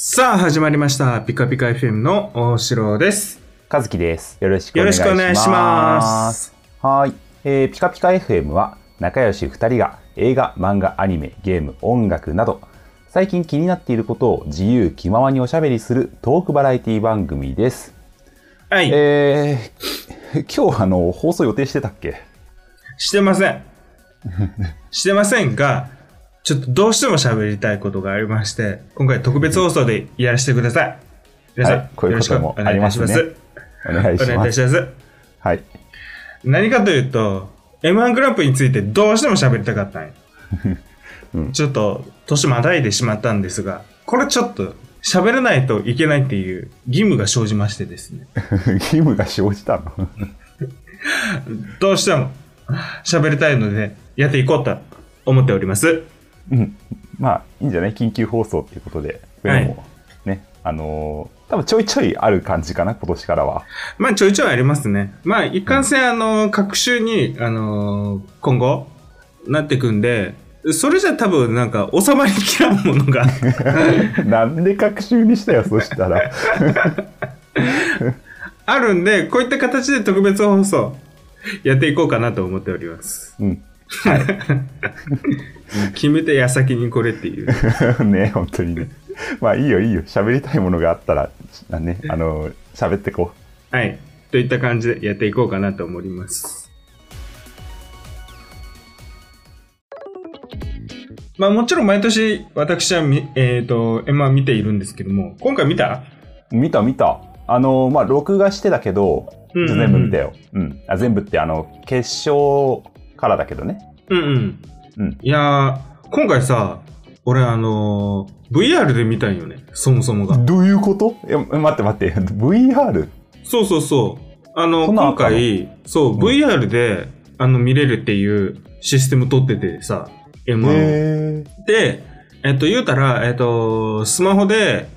さあ、始まりました。ピカピカ FM の大城です。和樹です。よろしくおよろ願いします。しくお願いします。はい、えーピカピカ FM は仲良し2人が映画、漫画、アニメ、ゲーム、音楽など最近気になっていることを自由気ままにおしゃべりするトークバラエティ番組です。はい。えー、今日あの放送予定してたっけ？してません。してませんが、ちょっとどうしても喋りたいことがありまして、今回特別放送でやらせてください。皆さん、はいこういうこともありますねよろしくお願いします。お願いい。たします。はい。何かというと、M1 グランプリについてどうしても喋りたかったんよ。ちょっと、年またいでしまったんですが、これちょっと、喋らないといけないっていう義務が生じましてですね。義務が生じたの？どうしても喋りたいので、やっていこうと思っております。うん。まあ、いいんじゃない？緊急放送っていうことで。これもね、あのー多分ちょいちょいある感じかな、今年からは。まあ、ちょいちょいありますね。まあ、一貫性、あの、各週に、あの、今後、なってくんで、それじゃ多分なんか収まりきらんものが なんで学習にしたよ、そしたら。あるんで、こういった形で特別放送やっていこうかなと思っております。うん。決めて矢先にこれっていう。ね、本当にね。まあいいよいいよ。喋りたいものがあったら、あね、あの、喋ってこはい。といった感じでやっていこうかなと思います。まあもちろん毎年私はみ、えっ、と、M1 見ているんですけども、今回見た？う。見た見た。あの、まあ録画してたけど、うんうんうん全部見たよ。うん。あ全部って、あの、決勝からだけどね。うんうん。うん。いやー、今回さ、俺あのー VR で見たんよね、そもそもが。どういうこと？え、待って待って。VR? そうそうそう。あの、今回、そう、ん VR で、あの、見れるっていうシステム取っててさ、M1 を。へで、えっと、言うたら、えっと、スマホで、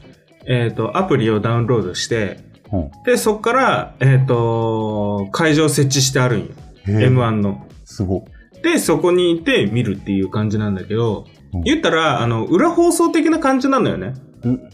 えっと、アプリをダウンロードして、ーうんで、そっから、えっと、会場設置してあるんよ。へー M1 の。すご。で、そこにいて見るっていう感じなんだけど、うん言ったら、あの、裏放送的な感じなんだよね。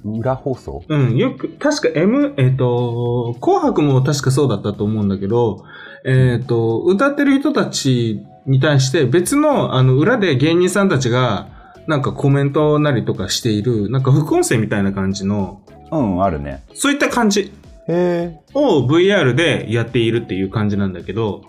う、裏放送？うん、よく、確か M、えっ、と、紅白も確かそうだったと思うんだけど、えっ、と、歌ってる人たちに対して別の、あの、裏で芸人さんたちが、なんかコメントなりとかしている、なんか副音声みたいな感じの、うん、あるね。そういった感じ。を VR でやっているっていう感じなんだけど、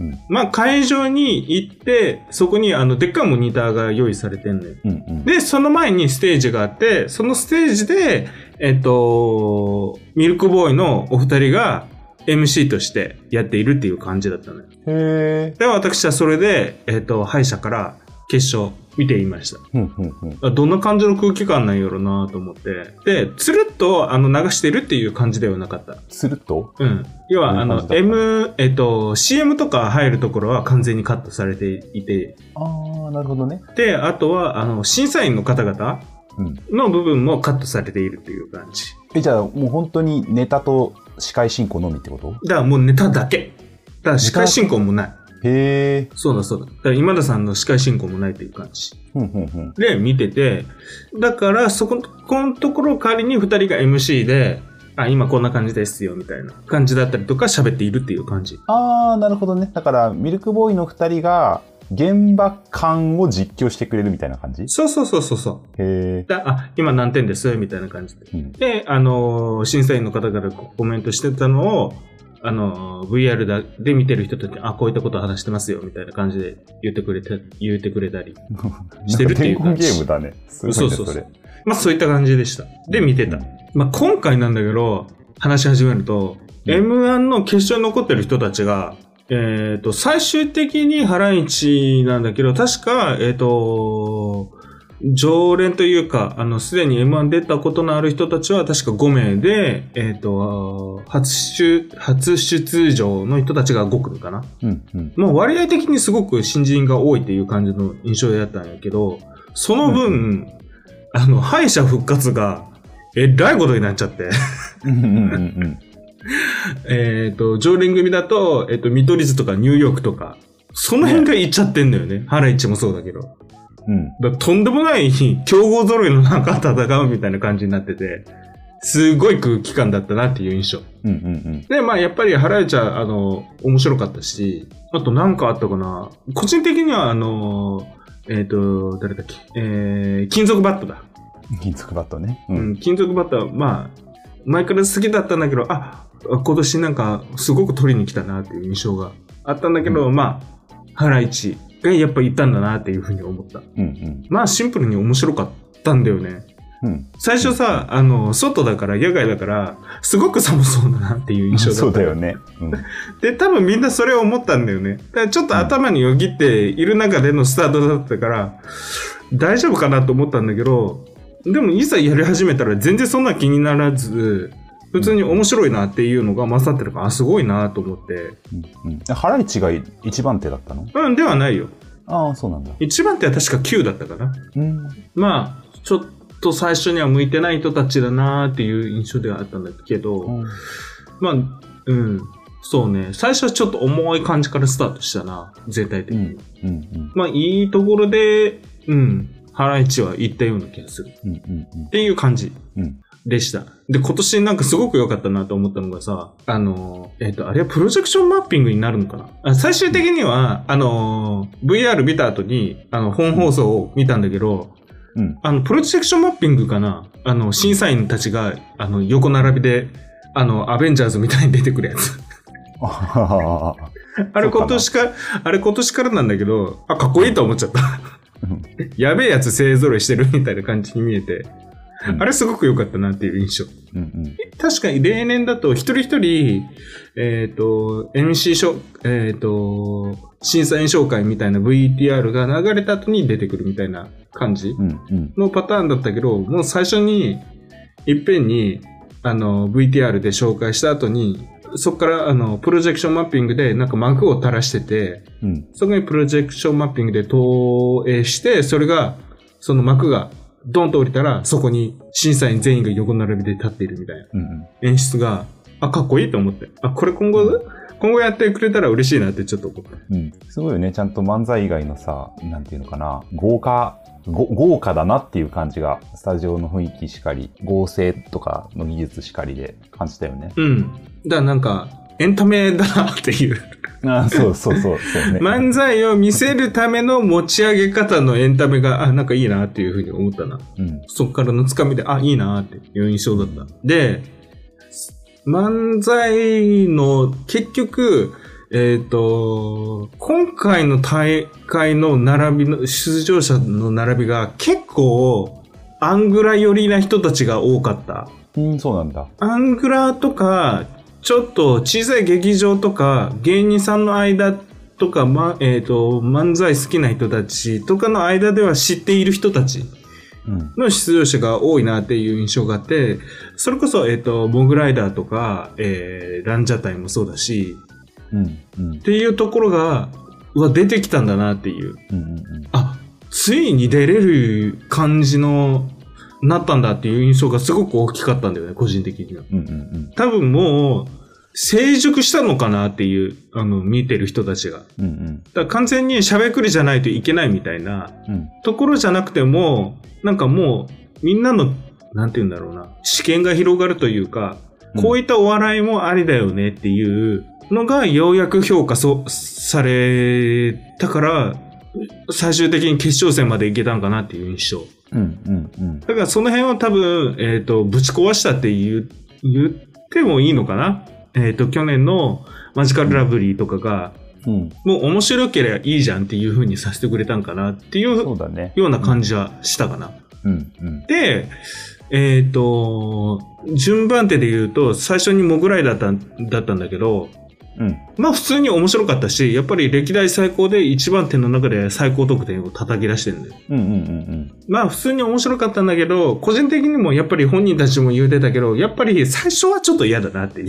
うん。まあ会場に行って、そこにあの、でっかいモニターが用意されてんのよ。うんうん。で、その前にステージがあって、そのステージで、えっと、ミルクボーイのお二人が MC としてやっているっていう感じだったのよ。へえ。で、私はそれで、えっと、敗者から決勝見ていました。うんうんうん。あどんな感じの空気感なんやろなと思って。で、つるっとあの流してるっていう感じではなかった。すると？うん。要は、あの M、えっと、CM とか入るところは完全にカットされていて、ああ、なるほどね。で、あとは、あの、審査員の方々うん。の部分もカットされているっていう感じ。え、じゃあもう本当にネタと司会進行のみってこと？だからもうネタだけ。だから司会進行もない。へえ。そうだそうだ。だから今田さんの司会進行もないっていう感じ。で、見てて、だからそこ、このところを代わりに二人が MC で、あ、今こんな感じですよ、みたいな感じだったりとか喋っているっていう感じ。ああ、なるほどね。だから、ミルクボーイの二人が、現場感を実況してくれるみたいな感じ？へそうそうそうそうそう。え。だあ、今何点です、みたいな感じで。うん。で、あのー審査員の方からコメントしてたのを、あのー VR だで見てる人たちに、あ、こういったこと話してますよ、みたいな感じで言ってくれて、言ってくれたり。してるっていう感ゲームだね。すごいね、そうそうそうれ。まあそういった感じでした。で、見てた。まあ今回なんだけど、話し始めると、うん M1 の決勝に残ってる人たちが、えっ、と、最終的にハライチなんだけど、確か、えっ、と、常連というか、あの、すでに M1 出たことのある人たちは確か5名で、えっ、と、初出、初出場の人たちが5組かな。うんうん。もう割合的にすごく新人が多いっていう感じの印象だったんやけど、その分、あの、敗者復活が、えらいことになっちゃって。うんうんうんうん。えっと、常連組だと、えっ、と、見取り図とかニューヨークとか、その辺がいっちゃってんだよね。ハライチもそうだけど。うん。だとんでもない競合揃いの中戦うみたいな感じになってて、すごい空気感だったなっていう印象。うんうんで、まあやっぱりハライチは、あの、面白かったし、あとなんかあったかな。個人的には、あの、えっ、と、誰だっけ、えー、金属バットだ。うん。金属バットね。う。うんん、金属バットは、まあ、前から好きだったんだけど、あ、今年なんかすごく取りに来たなっていう印象があったんだけど、まあ、ハライチがやっぱいたんだなっていうふうに思った。うんうん。まあシンプルに面白かったんだよね。うん。最初さ、あの、外だから、野外だから、すごく寒そうだなっていう印象だった。そうだよね。うん。で、多分みんなそれを思ったんだよね。だちょっと頭によぎっている中でのスタートだったから、大丈夫かなと思ったんだけど、でもいざやり始めたら全然そんな気にならず、普通に面白いなっていうのが勝ってるから、あ、すごいなと思って。うんうん。ハライチが一番手だったの？うん、ではないよ。ああ、そうなんだ。一番手は確か9だったかな。うん。まあ、ちょっと最初には向いてない人たちだなっていう印象ではあったんだけど、まあ、うん。そうね。最初はちょっと重い感じからスタートしたな。全体的に。うん。うん。まあ、いいところで、うん。ハライチは行ったような気がする。うん。うん。っていう感じうん。でした。で、今年なんかすごく良かったなと思ったのがさ、あの、えっ、と、あれはプロジェクションマッピングになるのかな？あ最終的には、あの、VR 見た後に、あの、本放送を見たんだけど、うん。あの、プロジェクションマッピングかな？あの、審査員たちが、あの、横並びで、あの、アベンジャーズみたいに出てくるやつ。あれ今年か、あれ今年からなんだけど、あ、かっこいいと思っちゃった。うん やべえやつ勢揃いしてるみたいな感じに見えて、うんあれすごく良かったなっていう印象。うんうん。確かに例年だと一人一人、えっ、と、MC しょ、えっ、と、審査員紹介みたいな VTR が流れた後に出てくるみたいな感じうんうん。のパターンだったけど、もう最初に、いっぺんに、あの、VTR で紹介した後に、そこから、あの、プロジェクションマッピングで、なんか幕を垂らしてて、うん。そこにプロジェクションマッピングで投影して、それが、その幕がドンと降りたら、そこに審査員全員が横並びで立っているみたいなうんうん。演出が、あ、かっこいいと思って。あ、これ今後、今後やってくれたら嬉しいなってちょっと思った。うん。すごいよね。ちゃんと漫才以外のさ、なんていうのかな、豪華、ご豪華だなっていう感じが、スタジオの雰囲気しかり、合成とかの技術しかりで感じたよね。うん。だからなんか、エンタメだなっていう。ああ、そうそうそう、そうね。漫才を見せるための持ち上げ方のエンタメが、あ、なんかいいなっていうふうに思ったな。うん。そこからのつかみで、あ、いいなっていう印象だった。で、漫才の結局、えっ、と、今回の大会の並びの、出場者の並びが結構、アングラ寄りな人たちが多かった。うん、そうなんだ。アングラとか、ちょっと小さい劇場とか、芸人さんの間とか、ま、えっ、と、漫才好きな人たちとかの間では知っている人たちうん。の出場者が多いなっていう印象があって、それこそ、えっ、と、モグライダーとか、えー、ランジャタイもそうだし、うん。うんっ。ていうところが、うわ、出てきたんだなっていう。うん。うん。あ、ついに出れる感じの、なったんだっていう印象がすごく大きかったんだよね、個人的には。うん。うん。多分もう、成熟したのかなっていう、あの、見てる人たちが。だかうん。うん。ら完全にしゃべくりじゃないといけないみたいなうん。ところじゃなくても、なんかもう、みんなの、なんて言うんだろうな、視見が広がるというか、こういったお笑いもありだよねっていうのがようやく評価そされたから、最終的に決勝戦までいけたんかなっていう印象。うん。うん。うん。だからその辺は多分、えっ、と、ぶち壊したって言う言ってもいいのかなえっ、と、去年のマジカルラブリーとかが、うん。もう面白ければいいじゃんっていう風にさせてくれたんかなっていうそうだね。ような感じはしたかな。うん。うん。で、えっ、と、順番手で言うと、最初にモグライだったんだったんだけど、うん。まあ普通に面白かったし、やっぱり歴代最高で一番手の中で最高得点を叩き出してるんだよ。うん。うん。うん。まあ普通に面白かったんだけど、個人的にもやっぱり本人たちも言うてたけど、やっぱり最初はちょっと嫌だなっていう。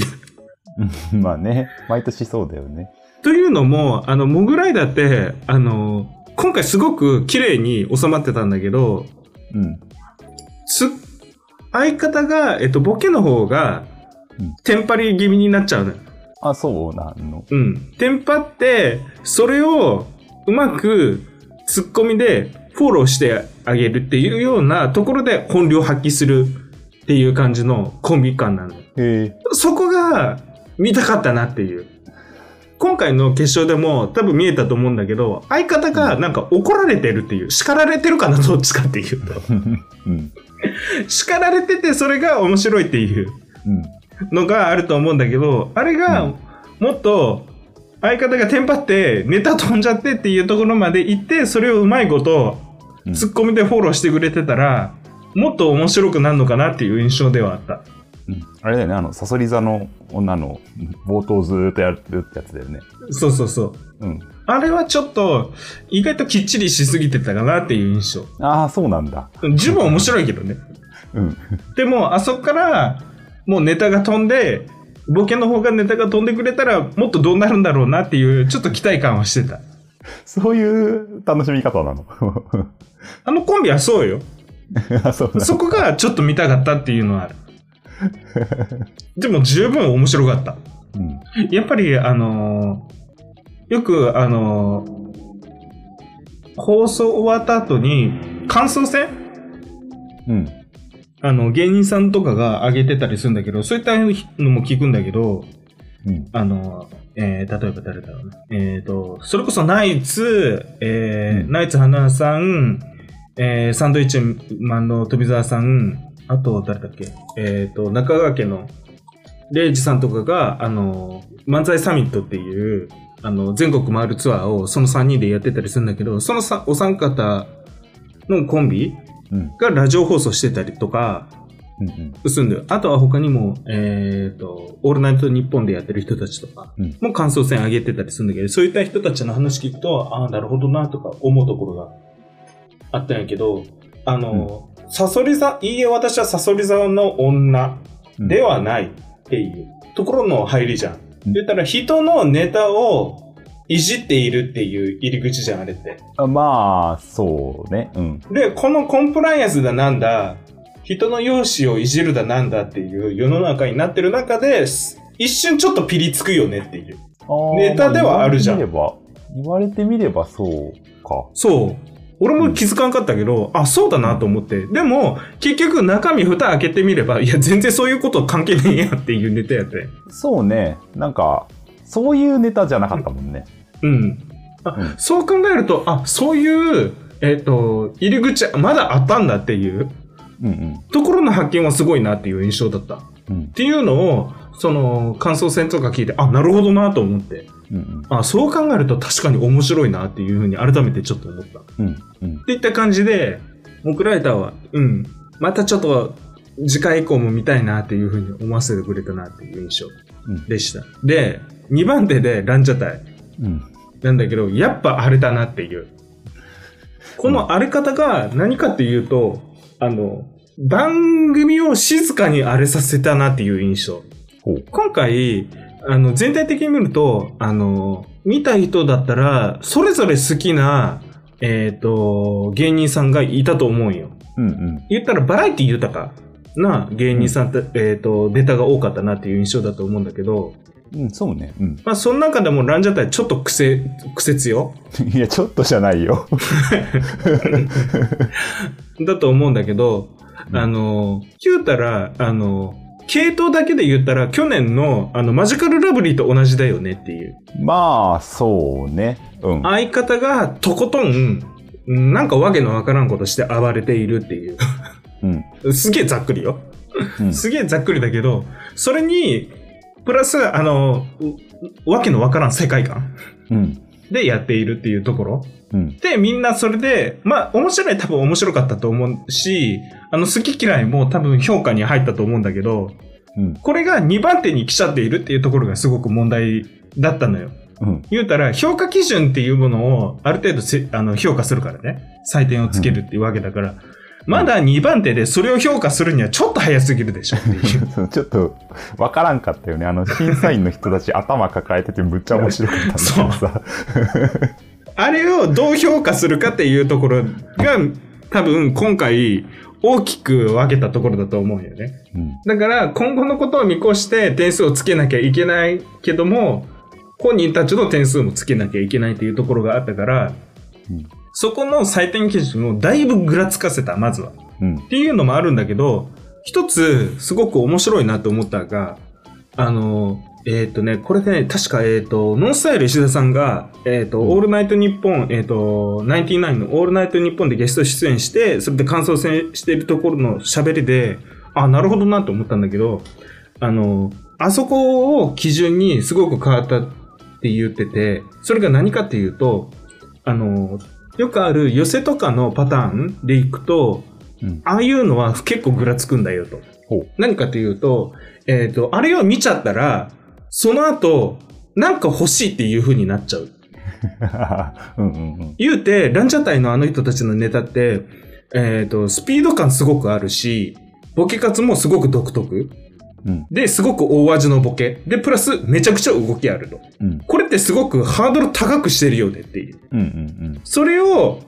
うん。まあね。毎年そうだよね。というのも、あの、モグライダーって、あの、今回すごく綺麗に収まってたんだけど、うん。つ、相方が、えっと、ボケの方がうん、テンパり気味になっちゃうのよ。あ、そうなの。うん。テンパって、それをうまくツッコミでフォローしてあげるっていうようなところで本領発揮するっていう感じのコンビ感なの。そこが見たかったなっていう。今回の決勝でも多分見えたと思うんだけど、相方がなんか怒られてるっていう、叱られてるかな、どっちかっていうと。うん。叱られててそれが面白いっていううん。のがあると思うんだけど、あれがもっと相方がテンパってネタ飛んじゃってっていうところまで行って、それをうまいことうんツッコミでフォローしてくれてたら、もっと面白くなるのかなっていう印象ではあった。うんあれだよね、あの、サソリ座の女の冒頭ずーっとやるってやつだよね。そうそうそう。うん。あれはちょっと、意外ときっちりしすぎてたかなっていう印象。ああ、そうなんだ。十分面白いけどね。うん。でも、あそこから、もうネタが飛んで、ボケの方がネタが飛んでくれたら、もっとどうなるんだろうなっていう、ちょっと期待感はしてた。そういう楽しみ方なの？あのコンビはそうよ。あそそこがちょっと見たかったっていうのはある。でも十分面白かった。うん。やっぱり、あのーよく、あのー放送終わった後に、感想戦？うん。あの、芸人さんとかが上げてたりするんだけど、そういったのも聞くんだけど、うん。あの、えー、例えば誰だろうな。えっ、と、それこそナイツ、えーうんナイツ花さん、えー、サンドイッチマンの富澤さん、あと誰だっけ？えっ、と、中川家のレイジさんとかが、あの、漫才サミットっていう、あの、全国回るツアーをその3人でやってたりするんだけど、そのさお三方のコンビうん。がラジオ放送してたりとか、うん。すんだよ。あとは他にも、えっ、と、オールナイトニッポンでやってる人たちとかうんも感想戦上げてたりするんだけど、そういった人たちの話聞くと、ああ、なるほどな、とか思うところがあったんやけど、あの、サソリ座、いいえ、私はサソリ座の女うん。ではないっていうところの入りじゃん。うん言ったら人のネタをいじっているっていう入り口じゃん、あれって。あまあ、そうね。うん。で、このコンプライアンスだなんだ、人の容姿をいじるだなんだっていう世の中になってる中で、す一瞬ちょっとピリつくよねっていう。ネタではあるじゃんまば、言われてみればそうか。そう。俺も気づかんかったけど、あ、そうだなと思って。でも、結局中身蓋開けてみれば、いや、全然そういうこと関係ねえやっていうネタやって。そうね。なんか、そういうネタじゃなかったもんね。うん。あ、うんそう考えると、あ、そういう、えっ、と、入り口、まだあったんだっていううんところの発見はすごいなっていう印象だった。っうん。うん。ていうのを、その、感想戦とか聞いて、あ、なるほどなと思って。うんうん。あ、そう考えると確かに面白いなっていうふうに改めてちょっと思った。っうん。うん。ていった感じで、モクライターは、うん、またちょっと次回以降も見たいなっていうふうに思わせてくれたなっていう印象うん。でした。で、2番手でランジャタイうん。なんだけど、やっぱあれだなっていう。この荒れ方が何かっていうと、あの、番組を静かに荒れさせたなっていう印象。今回、あの、全体的に見ると、あの、見た人だったら、それぞれ好きな、えっ、と、芸人さんがいたと思うんよ。うんうん。言ったらバラエティ豊かな芸人さんって、えっ、と、ネタが多かったなっていう印象だと思うんだけど、うん、そうね。うん。まあ、その中でもランジャタイちょっと癖、癖強いや、ちょっとじゃないよ。だと思うんだけど、うんあの、言うたら、あの、系統だけで言ったら、去年の、あの、マジカルラブリーと同じだよねっていう。まあ、そうね。うん。相方がとことん、うんなんかわけのわからんことして暴れているっていう。うん。すげえざっくりよ。うん。すげえざっくりだけど、それに、プラス、あの、うわけのわからん世界観うん。でやっているっていうところ。うん。で、みんなそれで、まあ、面白い多分面白かったと思うし、あの、好き嫌いも多分評価に入ったと思うんだけど、うん。これが2番手に来ちゃっているっていうところがすごく問題だったのよ。うん。言うたら、評価基準っていうものをある程度せあの評価するからね。採点をつけるっていうわけだから、まだ2番手でそれを評価するにはちょっと早すぎるでしょっていう。そ うちょっと、わからんかったよね。あの、審査員の人たち頭抱えててむっちゃ面白かったんだけどさ。あれをどう評価するかっていうところが多分今回大きく分けたところだと思うよね。うん。だから今後のことを見越して点数をつけなきゃいけないけども、本人たちの点数もつけなきゃいけないっていうところがあったから、うんそこの採点基準をだいぶぐらつかせた、まずは。うんっ。ていうのもあるんだけど、一つ、すごく面白いなと思ったのが、あの、えっ、とね、これね、確か、えっ、と、ノンスタイル石田さんが、えっ、と、うんオールナイトニッポン、えっ、と、ナインティナインのオールナイトニッポンでゲスト出演して、それで感想戦しているところの喋りで、あ、なるほどなと思ったんだけど、あの、あそこを基準にすごく変わったって言ってて、それが何かっていうと、あの、よくある寄せとかのパターンでいくと、うん。ああいうのは結構ぐらつくんだよと。何かというと、えっ、と、あれを見ちゃったら、その後、なんか欲しいっていう風になっちゃう。うんうんうん。言うて、ランジャタイのあの人たちのネタって、えっ、と、スピード感すごくあるし、ボケカツもすごく独特。うん。で、すごく大味のボケ。で、プラス、めちゃくちゃ動きあると。うん。これってすごくハードル高くしてるよねっていう。うんうんそれを、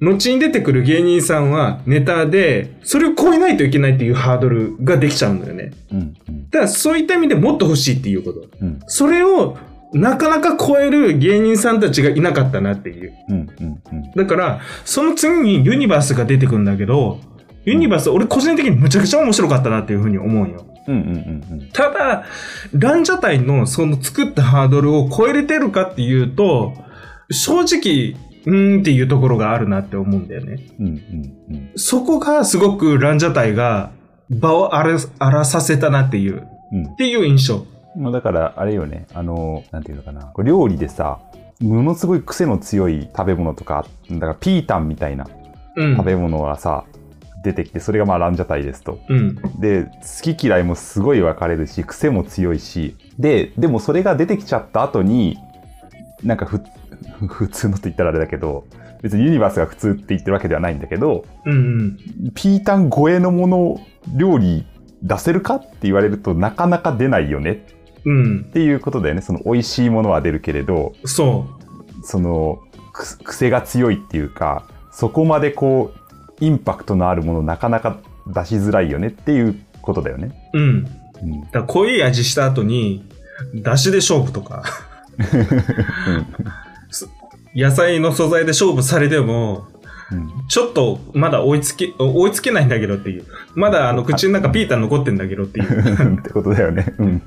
後に出てくる芸人さんはネタで、それを超えないといけないっていうハードルができちゃうんだよね。うん。うんうん。だからそういった意味でもっと欲しいっていうこと。うん。それをなかなか超える芸人さんたちがいなかったなっていう。うんうんうん。だから、その次にユニバースが出てくるんだけど、ユニバース、俺個人的にむちゃくちゃ面白かったなっていうふうに思うよ。うんうんうんうん。ただ、ランジャタイのその作ったハードルを超えれてるかっていうと、正直、うーんっていうところがあるなって思うんだよね。うんうんうん。そこがすごくランジャタイが場を荒らさせたなっていう、うんっていう印象。まあだから、あれよね、あの、なんていうのかな、料理でさ、ものすごい癖の強い食べ物とか、だからピータンみたいなうん。食べ物がさ、出てきて、それがまあランジャタイですと。うん。で、好き嫌いもすごい分かれるし、癖も強いし、で、でもそれが出てきちゃった後に、なんかふ、普通のと言ったらあれだけど、別にユニバースが普通って言ってるわけではないんだけど、うんうん。ピータン超えのもの、料理出せるかって言われるとなかなか出ないよねうんっ。ていうことだよね。その美味しいものは出るけれど、そそのく癖が強いっていうか、そこまでこう、インパクトのあるものなかなか出しづらいよねっていうことだよね。う。うん。うん。だから濃い味した後に、だしで勝負とか、す 野菜の素材で勝負されても、うん。ちょっとまだ追いつけ、追いつけないんだけどっていう。まだあの口の中ピータン残ってんだけどっていう ってことだよね。うん。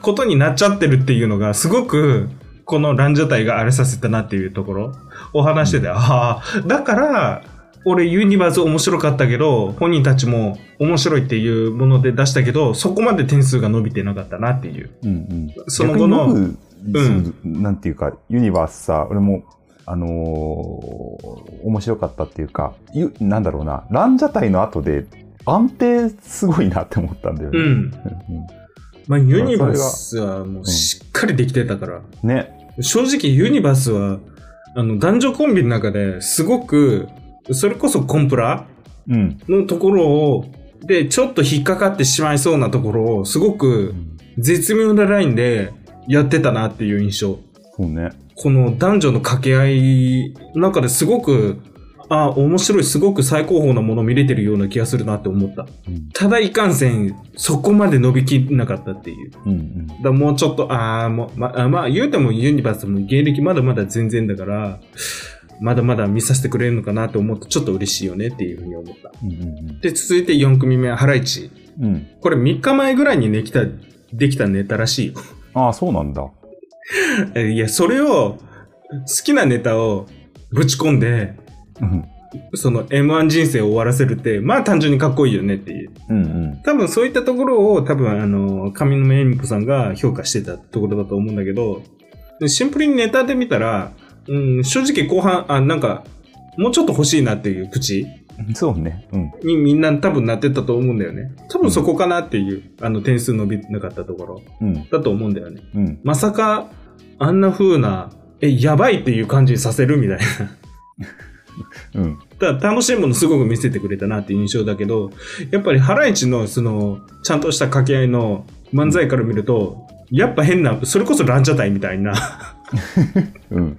ことになっちゃってるっていうのが、すごく、このランジャタイがあれさせたなっていうところを話してて、ああ、だから、俺ユニバース面白かったけど、本人たちも面白いっていうもので出したけど、そこまで点数が伸びてなかったなっていう。うんうん。その後のなんていうか、ユニバースさ、俺も、あのー面白かったっていうか、ゆなんだろうな、ランジャタイの後で安定すごいなって思ったんだよね。うん。うんまあ、ユニバースはもうしっかりできてたから。ね。正直ユニバースは、あの、男女コンビの中ですごく、それこそコンプラうん。のところを、で、ちょっと引っかかってしまいそうなところを、すごく絶妙なラインでやってたなっていう印象。そうね。この男女の掛け合いの中ですごく、あ、面白い、すごく最高峰なもの見れてるような気がするなって思った。うん。ただいかんせん、そこまで伸びきんなかったっていう。うんうん。だもうちょっと、ああ、もう、まあ、まあ、言うてもユニバースも芸歴まだまだ全然だから、まだまだ見させてくれるのかなと思うとちょっと嬉しいよねっていうふうに思った。うんうんで、続いて4組目はハライチ。うん。うん。これ3日前ぐらいにできた、できたネタらしいよ。ああ、そうなんだ。えいや、それを、好きなネタをぶち込んで、うん。その M1 人生を終わらせるって、まあ単純にかっこいいよねっていう。うんうん。多分そういったところを多分あの、上沼恵美子さんが評価してたところだと思うんだけど、でシンプルにネタで見たら、うん、正直後半、あ、なんか、もうちょっと欲しいなっていう口そうね。うん。にみんな多分なってたと思うんだよね。多分そこかなっていう、あの点数伸びなかったところうん。だと思うんだよね。うん。まさか、あんな風な、え、やばいっていう感じにさせるみたいな。うん。だから楽しいものすごく見せてくれたなっていう印象だけど、やっぱりハライチのその、ちゃんとした掛け合いの漫才から見ると、やっぱ変な、それこそランジャタイみたいな、うん。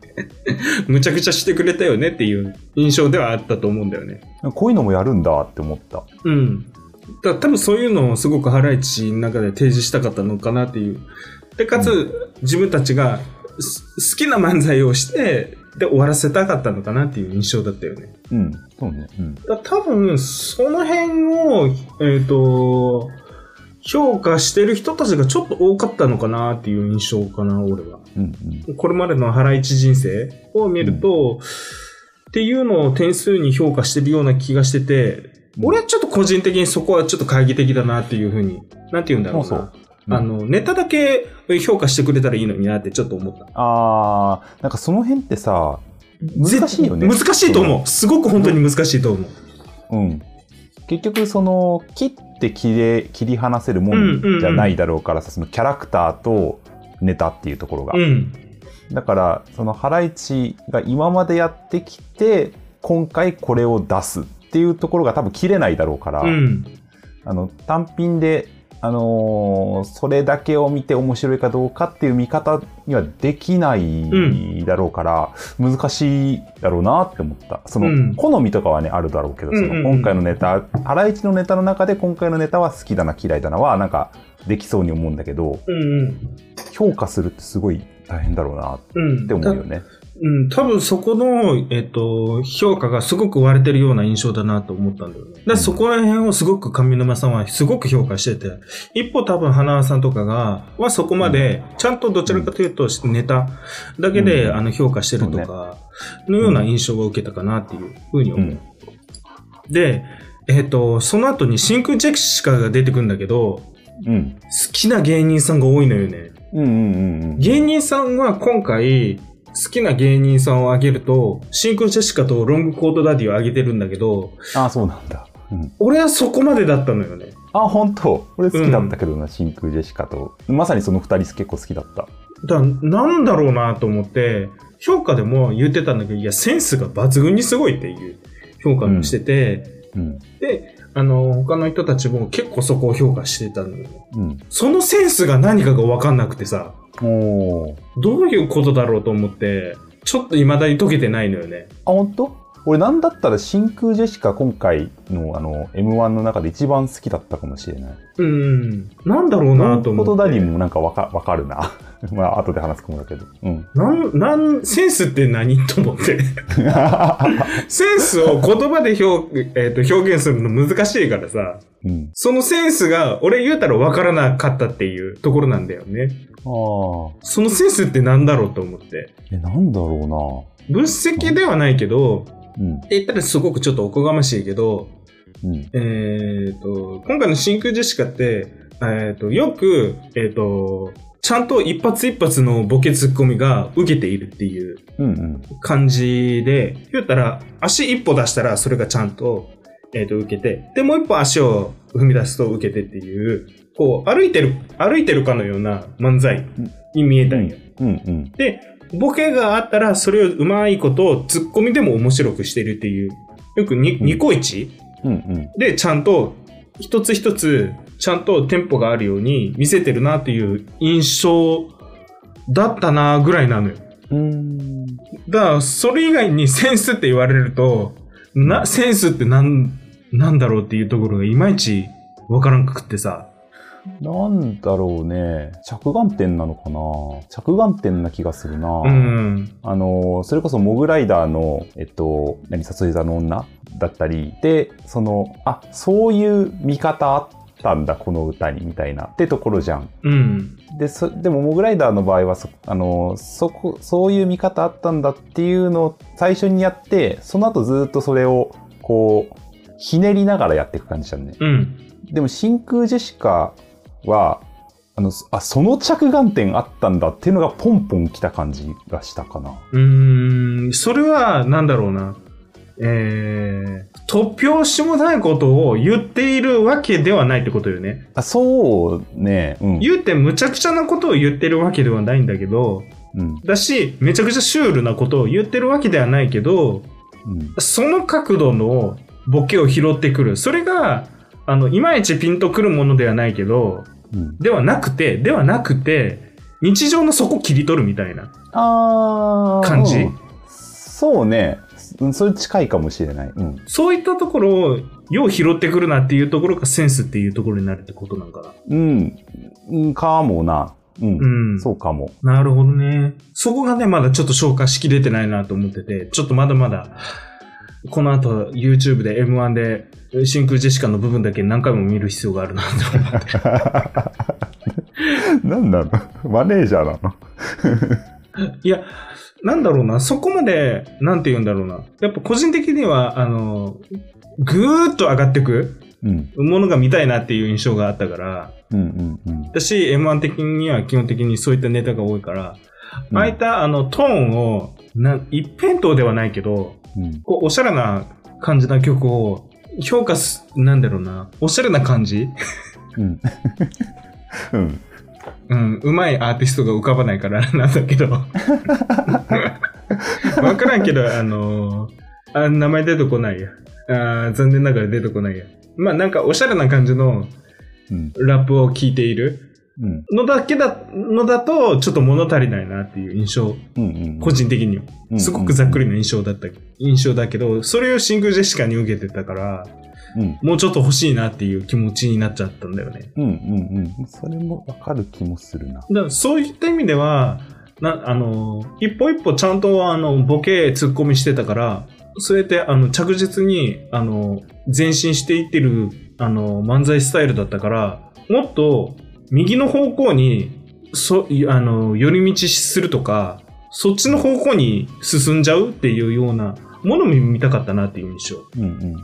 むちゃくちゃしてくれたよねっていう印象ではあったと思うんだよね。こういうのもやるんだって思った。うん。多分そういうのをすごくハライチの中で提示したかったのかなっていう。で、かつ、自分たちがす好きな漫才をして、で終わらせたかったのかなっていう印象だったよね。うん。そうね。うん。だ多分、その辺を、えっ、と、評価してる人たちがちょっと多かったのかなっていう印象かな、俺は。うんうん。これまでのハライチ人生を見ると、っていうのを点数に評価してるような気がしてて、俺はちょっと個人的にそこはちょっと懐疑的だなっていうふうに、なんて言うんだろうな。そうそうあの、ネタだけ評価してくれたらいいのになってちょっと思った。あー、なんかその辺ってさ、難しいよね。難しいと思う。すごく本当に難しいと思う。うん。結局、その、切って切れ、切り離せるもんじゃないだろうからさ、そのキャラクターとネタっていうところが。うん。だから、そのハライチが今までやってきて、今回これを出すっていうところが多分切れないだろうから、うん。あの、単品で、あのーそれだけを見て面白いかどうかっていう見方にはできないだろうから、難しいだろうなって思った。その、うん好みとかはね、あるだろうけど、そうんうんうんの今回のネタ、ハライチのネタの中で今回のネタは好きだな嫌いだなは、なんか、できそうに思うんだけど、うん。評価するってすごい大変だろうなっうん。て思うよね。うん、多分そこの、えっと、評価がすごく割れてるような印象だなと思ったんだよね。だからそこら辺をすごく上沼さんはすごく評価してて、一方多分花輪さんとかが、はそこまで、ちゃんとどちらかというとネタだけで、うんあの評価してるとか、のような印象を受けたかなっていうふうに思う。うんで、えっと、その後に真空ジェシカが出てくるんだけど、うん。好きな芸人さんが多いのよね。うんうんうんうん。芸人さんは今回、好きな芸人さんを挙げると、真空ジェシカとロングコートダディを挙げてるんだけど、ああ、そうなんだ。うん。俺はそこまでだったのよね。あ、本当？俺好きだったけどな、真空ジェシカと。まさにその二人結構好きだった。だなんだろうなと思って、評価でも言ってたんだけど、いや、センスが抜群にすごいっていう評価をしてて、うん。で、あの、他の人たちも結構そこを評価してたのよ。うん。そのセンスが何かが分かんなくてさ、どういうことだろうと思って、ちょっと未だに解けてないのよね。あ、本当？俺なんだったら真空ジェシカ今回のあの M1 の中で一番好きだったかもしれない。うん。なんだろうなと思って。ロングコートダディもなんかわかわかるな。まあ後で話すかもだけど。うん。なん、なん、センスって何と思って。センスを言葉で表,、えーと表現するの難しいからさ、うん。そのセンスが俺言うたら分からなかったっていうところなんだよね。ああ。そのセンスって何だろうと思って。え、なんだろ分析ではないけど、うな。うん。って言ったらすごくちょっとおこがましいけど、うん。えっ、と、今回の真空ジェシカって、えっ、と、よく、えっ、と、ちゃんと一発一発のボケツッコミが受けているっていううんうん。感じで、言ったら、足一歩出したらそれがちゃんと、えっ、と、受けて、で、もう一歩足を踏み出すと受けてっていう、こう、歩いてる、歩いてるかのような漫才に見えたんよ。うんうん。で、ボケがあったら、それをうまいことをツッコミでも面白くしてるっていう、よくニコイチうんうん。で、ちゃんと、一つ一つ、ちゃんとテンポがあるように見せてるなっていう印象だったなぐらいなのよ。うーん。だから、それ以外にセンスって言われると、な、センスってなん、なんだろうっていうところがいまいちわからんくってさ。なんだろうね。着眼点なのかな着眼点な気がするな。うん。あの、それこそモグライダーの、えっと、何、誘い座の女だったり、で、その、あ、そういう見方あったんだ、この歌に、みたいな、ってところじゃん。うん。で、そ、でもモグライダーの場合は、そ、あの、そこ、そういう見方あったんだっていうのを最初にやって、その後ずっとそれを、こう、ひねりながらやっていく感じだね。うん。でも真空ジェシカは、あの、あ、その着眼点あったんだっていうのがポンポン来た感じがしたかな。うーん。それは、なんだろうな。えー、突拍子もないことを言っているわけではないってことよね。あそうね。うん。言うてむちゃくちゃなことを言ってるわけではないんだけど、うん。だし、めちゃくちゃシュールなことを言ってるわけではないけど、うん。その角度のボケを拾ってくる。それが、あの、いまいちピンとくるものではないけど、うん。ではなくて、ではなくて、日常の底切り取るみたいな感じ、うんそうね。うんそれ近いかもしれない。うん。そういったところを、よう拾ってくるなっていうところがセンスっていうところになるってことなんかな。うん。うんかもな。うん。うん。そうかも。なるほどね。そこがね、まだちょっと消化しきれてないなと思ってて、ちょっとまだまだ、この後 YouTube で M1 で真空ジェシカの部分だけ何回も見る必要があるなと思って。なんなの？マネージャーなの？いや、なんだろうな、そこまで、なんて言うんだろうな。やっぱ個人的には、あの、ぐーっと上がってくうん。ものが見たいなっていう印象があったから、うんうんうん。私 M1 的には基本的にそういったネタが多いから、うんああいったあのトーンを、な一辺倒ではないけど、うん。こう、おしゃれな感じな曲を評価す、なんだろうな、おしゃれな感じ？うん。うん。うん、うまいアーティストが浮かばないからなんだけど。わからんけど、あのーあ、名前出てこないや。あー残念ながら出てこないや。まあなんかおしゃれな感じのうん。ラップを聞いているうん。のだけだ、のだと、ちょっと物足りないなっていう印象、うん。うん。個人的には。うんすごくざっくりな印象だった、印象だけど、それをシングルジェシカに受けてたから、うん。もうちょっと欲しいなっていう気持ちになっちゃったんだよね。うんうんうん。それもわかる気もするな。だからそういった意味では、な、あの、一歩一歩ちゃんとあの、ボケ、ツッコミしてたから、そうやってあの、着実に、あの、前進していってる、あの、漫才スタイルだったから、もっと、右の方向に、そ、いあの、寄り道するとか、そっちの方向に進んじゃうっていうようなものも見たかったなっていう印象。うん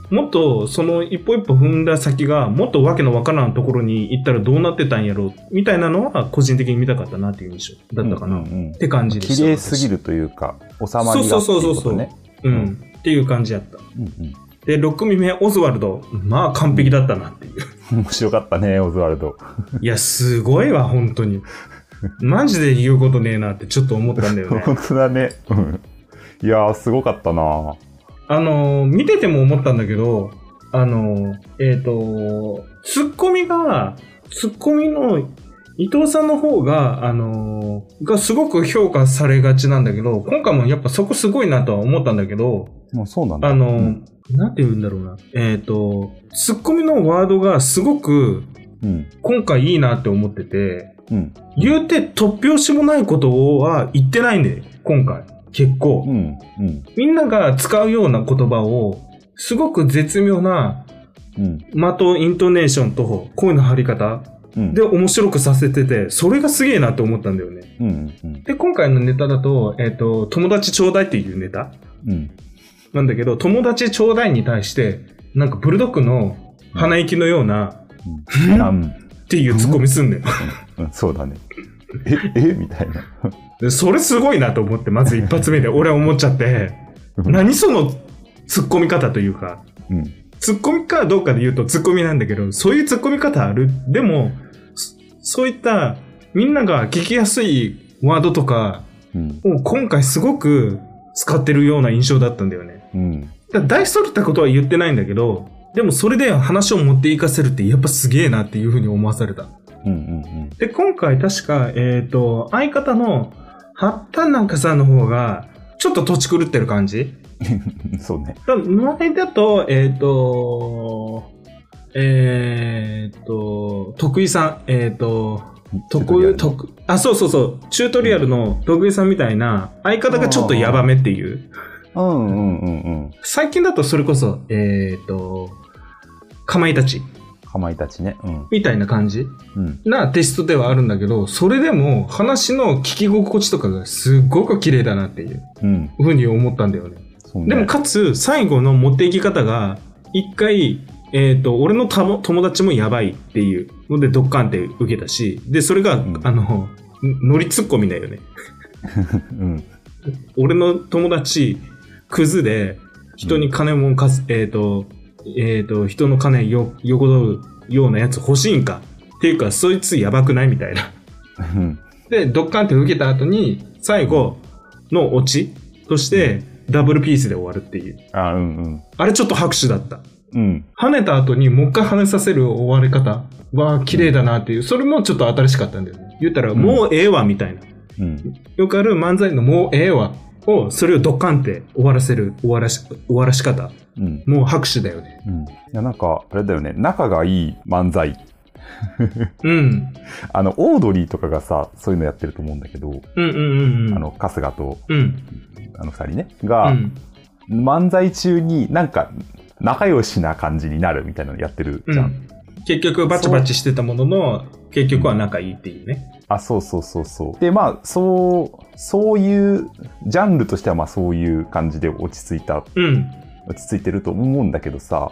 うん。もっとその一歩一歩踏んだ先がもっとわけのわからんところに行ったらどうなってたんやろうみたいなのは個人的に見たかったなっていう印象だったかな、っうんうんうんて感じでした。綺麗すぎるというか、収まりがっていうそうそうそうそうことね。私。うん。っていう感じやった。うんうん。で、6組目、オズワルド。まあ完璧だったなっていう。面白かったね、オズワルド。いや、すごいわ、本当に。マジで言うことねえなってちょっと思ったんだよね。本当だね。うん。いやー、すごかったなあのー、見てても思ったんだけど、あのー、えっ、と、ツッコミが、ツッコミの伊藤さんの方が、あのーがすごく評価されがちなんだけど、今回もやっぱそこすごいなとは思ったんだけど、もうそうなんだ。あのーうん。なんて言うんだろうな。えっ、と、ツッコミのワードがすごくうん。今回いいなって思ってて、うん。言うて突拍子もないことは言ってないんで、今回。結構。うん。うん。みんなが使うような言葉を、すごく絶妙なうん。的、イントネーションと声の張り方うん。で面白くさせてて、それがすげえなって思ったんだよね。うん。うん。で、今回のネタだと、えっ、と、友達ちょうだいっていうネタうん。なんだけど、友達ちょうだいに対して、なんかブルドッグの鼻息のような、うん。っていうツッコミすんだよ。うんそうだね。え、えみたいな。でそれすごいなと思って、まず一発目で 俺は思っちゃって、うん何そのツッコミ方というか、うん。ツッコミかどうかで言うとツッコミなんだけど、そういうツッコミ方ある？でも、そそういったみんなが聞きやすいワードとかうん。を今回すごく使ってるような印象だったんだよね。うん。だ大それたことは言ってないんだけど、でもそれで話を持っていかせるってやっぱすげえなっていうふうに思わされた。うん。うん。で、今回確か、えっ、と、相方の八田中さんの方が、ちょっと土地狂ってる感じ？うん。そうね。だ前だと、えっ、と、えっ、と、徳井さん、えっ、と、徳井、徳、あ、そうそうそう、チュートリアルの徳井さんみたいな、相方がちょっとヤバめっていう。うんうんうんうん。最近だとそれこそ、えっ、と、かまいたちかまいたちね。うん。みたいな感じうん。なテストではあるんだけど、それでも話の聞き心地とかがすっごく綺麗だなっていううん。ふうに思ったんだよね。そうね。でもかつ、最後の持っていき方が、一回、えっ、と、俺のたも友達もやばいっていうので、ドッカンって受けたし、で、それが、んあの、ノリツッコミだよね。うん。俺の友達、クズで、人に金もかす、えっ、と、えっ、と、人の金よ、横取るようなやつ欲しいんか？っていうか、そいつやばくないみたいな。うん。で、ドッカンって受けた後に、最後のオチとして、ダブルピースで終わるっていう。あ、うんうん。あれちょっと拍手だった。うん。跳ねた後にもう一回跳ねさせる終わり方は綺麗だなっていう、それもちょっと新しかったんだよね。言ったら、もうええわみたいな。うん。よくある漫才のもうええわを、それをドッカンって終わらせる、終わらし、終わらし方。うん。もう拍手だよね。うん。いや、なんか、あれだよね。仲がいい漫才うん。あの、オードリーとかがさ、そういうのやってると思うんだけど、うんうんうんうん。あの、春日と、うん。あの二人ね、うが、ん。漫才中になんか、仲良しな感じになるみたいなのやってるじゃん。うん。結局バチバチしてたものの、結局は仲いいっていうね。あ、そうそうそうそう。で、まあ、そう、そういう、ジャンルとしてはまあそういう感じで落ち着いた、うん。落ち着いてると思うんだけどさ、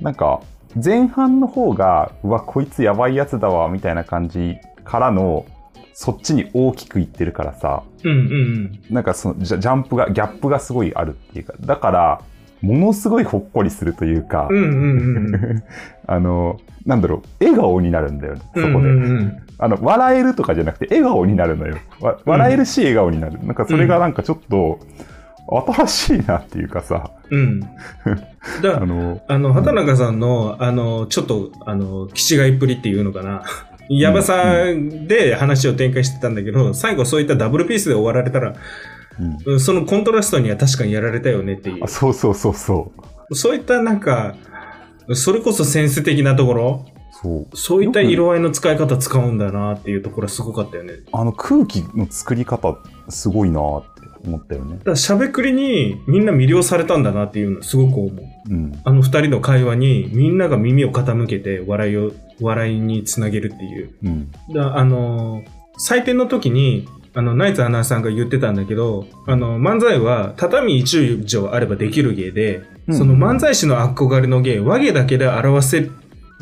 なんか、前半の方が、うわ、こいつやばいやつだわ、みたいな感じからの、そっちに大きくいってるからさ、うんうんなんかそのジャジャンプが、ギャップがすごいあるっていうか、だから、ものすごいほっこりするというか、うん。うんうんうん。あの、なんだろう、笑顔になるんだよね、そこで。うんうんうんあの、笑えるとかじゃなくて、笑顔になるのよ。わ笑えるし、笑顔になる。なんかそれがなんかちょっと、新しいなっていうかさ、うん。だあの、あの、畑中さんの、あの、ちょっと、あの、気違いっぷりっていうのかな。やばさで話を展開してたんだけど、最後そういったダブルピースで終わられたら、うんうんそのコントラストには確かにやられたよねっていうあ。そうそうそうそう。そういったなんか、それこそセンス的なところ、そう。そういった色合いの使い方使うんだなっていうところはすごかったよね。あの空気の作り方、すごいなって思ったよね。らしゃべくりにみんな魅了されたんだなっていうのすごく思う。うん。あの二人の会話にみんなが耳を傾けて笑いを、笑いにつなげるっていう。うん。だあのー、採点の時に、あの、ナイツアナウンサーが言ってたんだけど、あの、漫才は畳一畳あればできる芸で、うんその漫才師の憧れの芸、和芸だけで表せ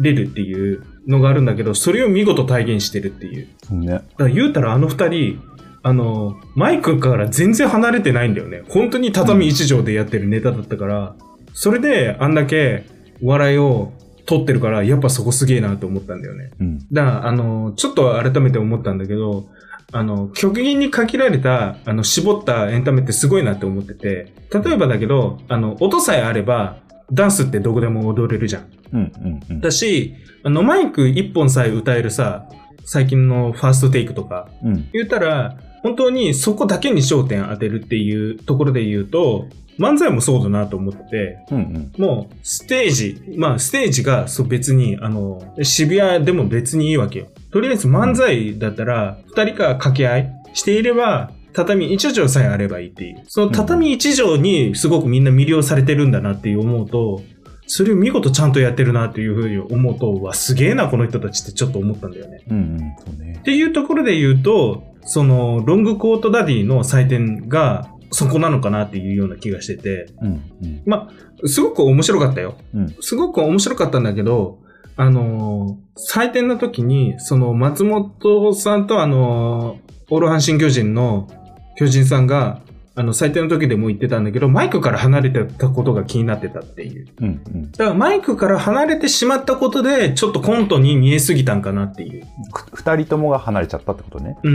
れるっていうのがあるんだけど、それを見事体現してるっていう。そうね。だから言うたらあの二人、あの、マイクから全然離れてないんだよね。本当に畳一畳でやってるネタだったから、それであんだけ笑いを取ってるから、やっぱそこすげえなと思ったんだよね。うん。だから、あの、ちょっと改めて思ったんだけど、あの、極限に限られた、あの、絞ったエンタメってすごいなって思ってて、例えばだけど、あの、音さえあれば、ダンスってどこでも踊れるじゃん。うん。うん。うん。だし、あの、マイク一本さえ歌えるさ、最近のファーストテイクとか、うん。言ったら、本当にそこだけに焦点当てるっていうところで言うと、漫才もそうだなと思ってて、うん。うん。もう、ステージ、まあ、ステージが、そう、別に、あの、渋谷でも別にいいわけよ。とりあえず漫才だったら、二人が掛け合いしていれば、畳一畳さえあればいいっていう。その畳一畳にすごくみんな魅了されてるんだなっていう思うと、それを見事ちゃんとやってるなっていうふうに思うと、うわ、すげえな、この人たちってちょっと思ったんだよね。うん。うん。そうねっ。ていうところで言うと、その、ロングコートダディの採点が、そこなのかなっていうような気がしてて、うん。うん。まあ、すごく面白かったよ。うん。すごく面白かったんだけど、あのー採点の時に、その松本さんとあのーオール阪神巨人の巨人さんが、あの、採点の時でも言ってたんだけど、マイクから離れてたことが気になってたっていう。うん。うん。だからマイクから離れてしまったことで、ちょっとコントに見えすぎたんかなっていう。く二人ともが離れちゃったってことね。うん。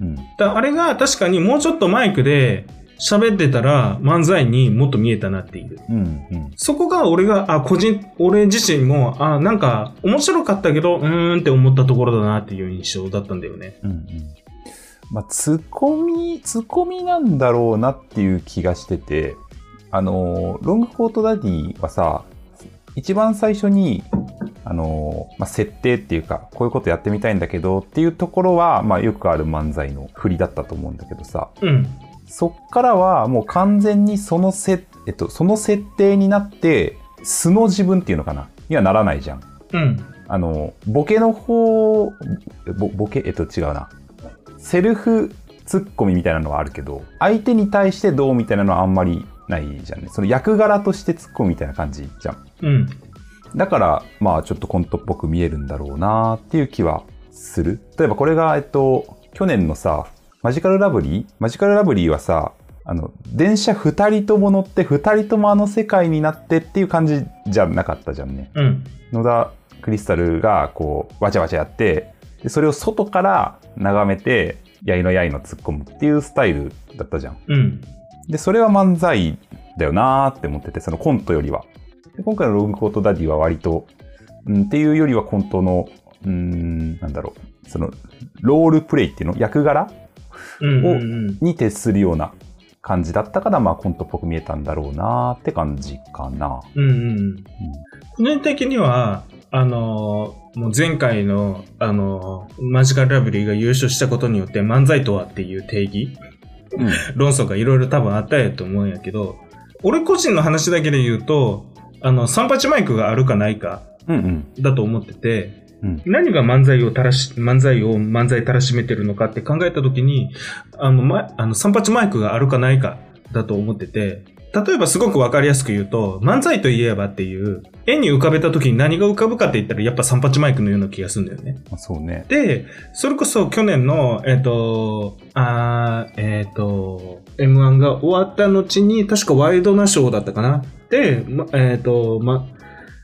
うん。だあれが確かにもうちょっとマイクで喋ってたら漫才にもっと見えたなっていう。うん。うん。そこが俺が、あ、個人、俺自身も、あ、なんか面白かったけど、うーんって思ったところだなっていう印象だったんだよね。うんうんまあ、ツッコミ、ツッコミなんだろうなっていう気がしてて、あのー、ロングコートダディはさ、一番最初に、あのーまあ、設定っていうか、こういうことやってみたいんだけどっていうところは、まあ、よくある漫才の振りだったと思うんだけどさ、うん。そっからはもう完全にそのせ、えっと、その設定になって、素の自分っていうのかなにはならないじゃん。うん。あの、ボケの方、ボボケ、えっと違うな。セルフツッコミみたいなのはあるけど、相手に対してどうみたいなのはあんまりないじゃんね。その役柄としてツッコミみたいな感じじゃん。うん。だから、まあちょっとコントっぽく見えるんだろうなっていう気はする。例えばこれが、えっと、去年のさ、マジカルラブリー？マジカルラブリーはさ、あの、電車二人とも乗って二人ともあの世界になってっていう感じじゃなかったじゃんね。うん。野田クリスタルがこうわちゃわちゃやってでそれを外から眺めてやいのやいの突っ込むっていうスタイルだったじゃん。うん。でそれは漫才だよなーって思っててそのコントよりは。で今回のロングコートダディは割と、うん、っていうよりはコントのうーんなんだろうそのロールプレイっていうの？役柄？うん。うん。に徹するような感じだったからまあコントっぽく見えたんだろうなーって感じかな。うん。うん。個人的には、あのーもう前回の、あの、マジカルラブリーが優勝したことによって漫才とはっていう定義、うん。論争がいろいろ多分あったやと思うんやけど、俺個人の話だけで言うと、あの、三八マイクがあるかないかうんうん。だと思ってて、うん。何が漫才をたらし、漫才を漫才たらしめてるのかって考えたときに、あの、ま、あの、三八マイクがあるかないかだと思ってて、例えばすごくわかりやすく言うと、漫才といえばっていう、絵に浮かべたときに何が浮かぶかって言ったらやっぱ三八マイクのような気がするんだよね。まあそうね。で、それこそ去年の、えっ、と、あーえっ、と、M1 が終わった後に、確かワイドナショーだったかな。で、ま、えっ、と、ま、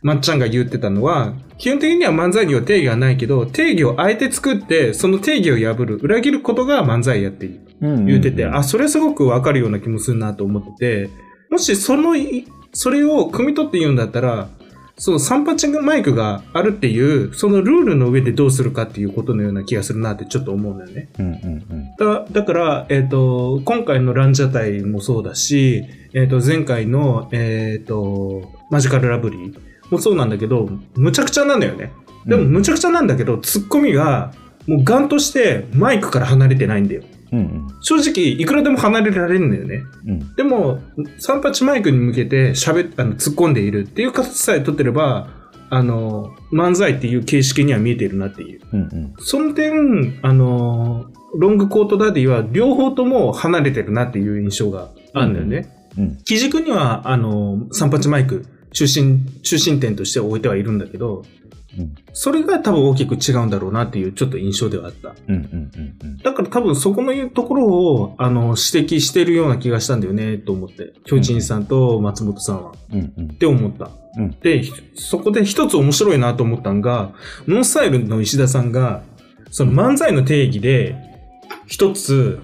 まっちゃんが言ってたのは、基本的には漫才には定義はないけど、定義をあえて作って、その定義を破る、裏切ることが漫才やっていううん言ってて、うんあ、それすごくわかるような気もするなと思ってて、もしそのい、それを汲み取って言うんだったら、その三八マイクがあるっていう、そのルールの上でどうするかっていうことのような気がするなってちょっと思うんだよね。うんうんうん。だだから、えっ、と、今回のランジャタイもそうだし、えっ、と、前回の、えっ、と、マジカルラブリーもそうなんだけど、むちゃくちゃなんだよね。でも、うんむちゃくちゃなんだけど、ツッコミが、もうガンとしてマイクから離れてないんだよ。うんうん。正直、いくらでも離れられるんだよね。うん。でも、三八マイクに向けて喋っ、あの、突っ込んでいるっていう形さえ取ってれば、あの、漫才っていう形式には見えているなっていう。うんうん。その点、あの、ロングコートダディは両方とも離れてるなっていう印象があるんだよね。うん。基軸には、あの、三八マイク、中心、中心点として置いてはいるんだけど、うん。それが多分大きく違うんだろうなっていうちょっと印象ではあった。だから多分そこのところを、あの、指摘してるような気がしたんだよね、と思って。巨人さんと松本さんは。うんうんって思った。うんで、ひそこで一つ面白いなと思ったんが、ノンスタイルの石田さんが、その漫才の定義で、一つ、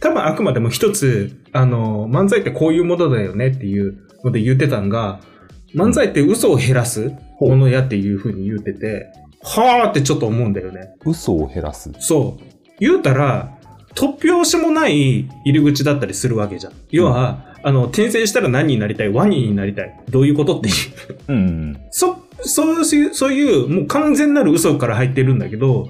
多分あくまでも一つ、あの、漫才ってこういうものだよねっていうので言ってたんが、漫才って嘘を減らすものやっていう風に言ってて、はーってちょっと思うんだよね。嘘を減らす。そう。言うたら、突拍子もない入り口だったりするわけじゃん。要は、あの、転生したら何になりたい？ワニになりたい？どういうことっていう。うんうんそ、そういう、そういう、もう完全なる嘘から入ってるんだけど、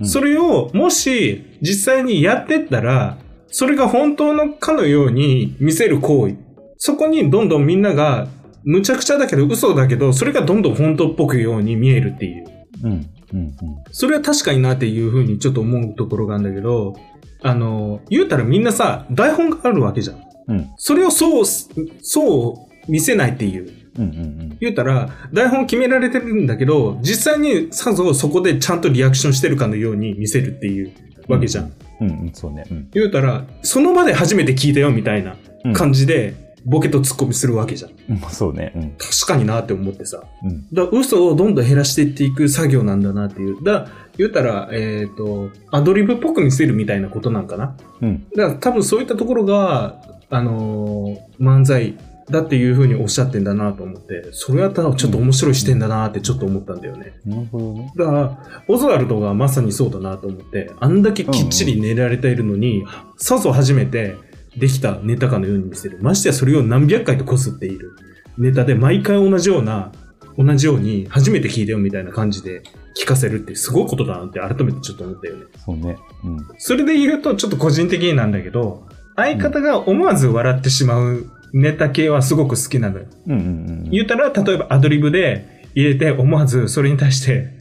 うんそれを、もし、実際にやってったら、それが本当のかのように見せる行為。そこにどんどんみんなが、むちゃくちゃだけど嘘だけど、それがどんどん本当っぽくように見えるっていう。うん。うんうんそれは確かになっていうふうにちょっと思うところがあるんだけど、あの、言うたらみんなさ、台本があるわけじゃん。うん。それをそう、そう見せないっていう。うんうん言うたら、台本決められてるんだけど、実際にさぞそこでちゃんとリアクションしてるかのように見せるっていうわけじゃん。うん。うんうん。そうね。うん。言うたら、その場で初めて聞いたよみたいなうん感じで、ボケとツッコミするわけじゃん。うんそうね。うん。確かになって思ってさ。うん。だ嘘をどんどん減らしていっていく作業なんだなっていう。だ言うたら、えっ、と、アドリブっぽく見せるみたいなことなんかな。うん。だから多分そういったところが、あのー漫才だっていうふうにおっしゃってんだなと思って、それはただちょっと面白い視点だなってちょっと思ったんだよね。なるほどね。だから、オズワルドがまさにそうだなと思って、あんだけきっちり練られているのに、さぞ初めてできたネタかのように見せる。ましてやそれを何百回とこすっているネタで、毎回同じような、同じように初めて聞いたよみたいな感じで聞かせるってすごいことだなって改めてちょっと思ったよね。そうね。うん。それで言うとちょっと個人的になんだけど、相方が思わず笑ってしまうネタ系はすごく好きなのよ。うんうんうん。言うたら、例えばアドリブで入れて思わずそれに対して、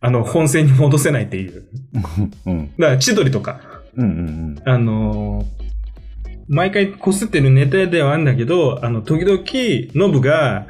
あの、本線に戻せないっていう。うん。だから、千鳥とか、うんうんあのー毎回こすってるネタではあるんだけど、あの、時々、ノブが、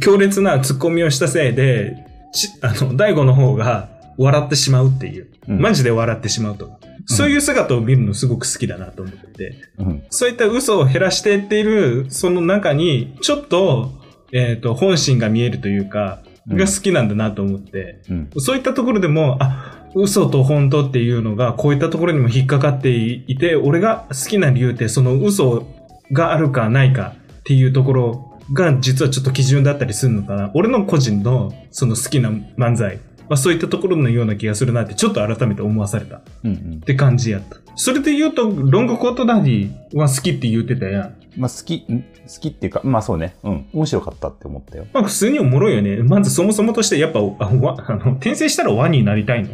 強烈なツッコミをしたせいで、ちあの、大悟の方が笑ってしまうっていう。うん。マジで笑ってしまうと。そういう姿を見るのすごく好きだなと思ってて。うん。そういった嘘を減らしていっている、その中に、ちょっと、えっ、と、本心が見えるというか、うんが好きなんだなと思って、うん。そういったところでも、あ、嘘と本当っていうのが、こういったところにも引っかかっていて、俺が好きな理由って、その嘘があるかないかっていうところが、実はちょっと基準だったりするのかな。俺の個人の、その好きな漫才。まあ、そういったところのような気がするなって、ちょっと改めて思わされた。うんうんっ。て感じやった。それで言うと、ロングコートダディは好きって言ってたやん。まあ好き、ん？好きっていうか、まあそうね。うん。面白かったって思ったよ。まあ普通におもろいよね。まずそもそもとしてやっぱ、あわあの転生したらワニになりたいの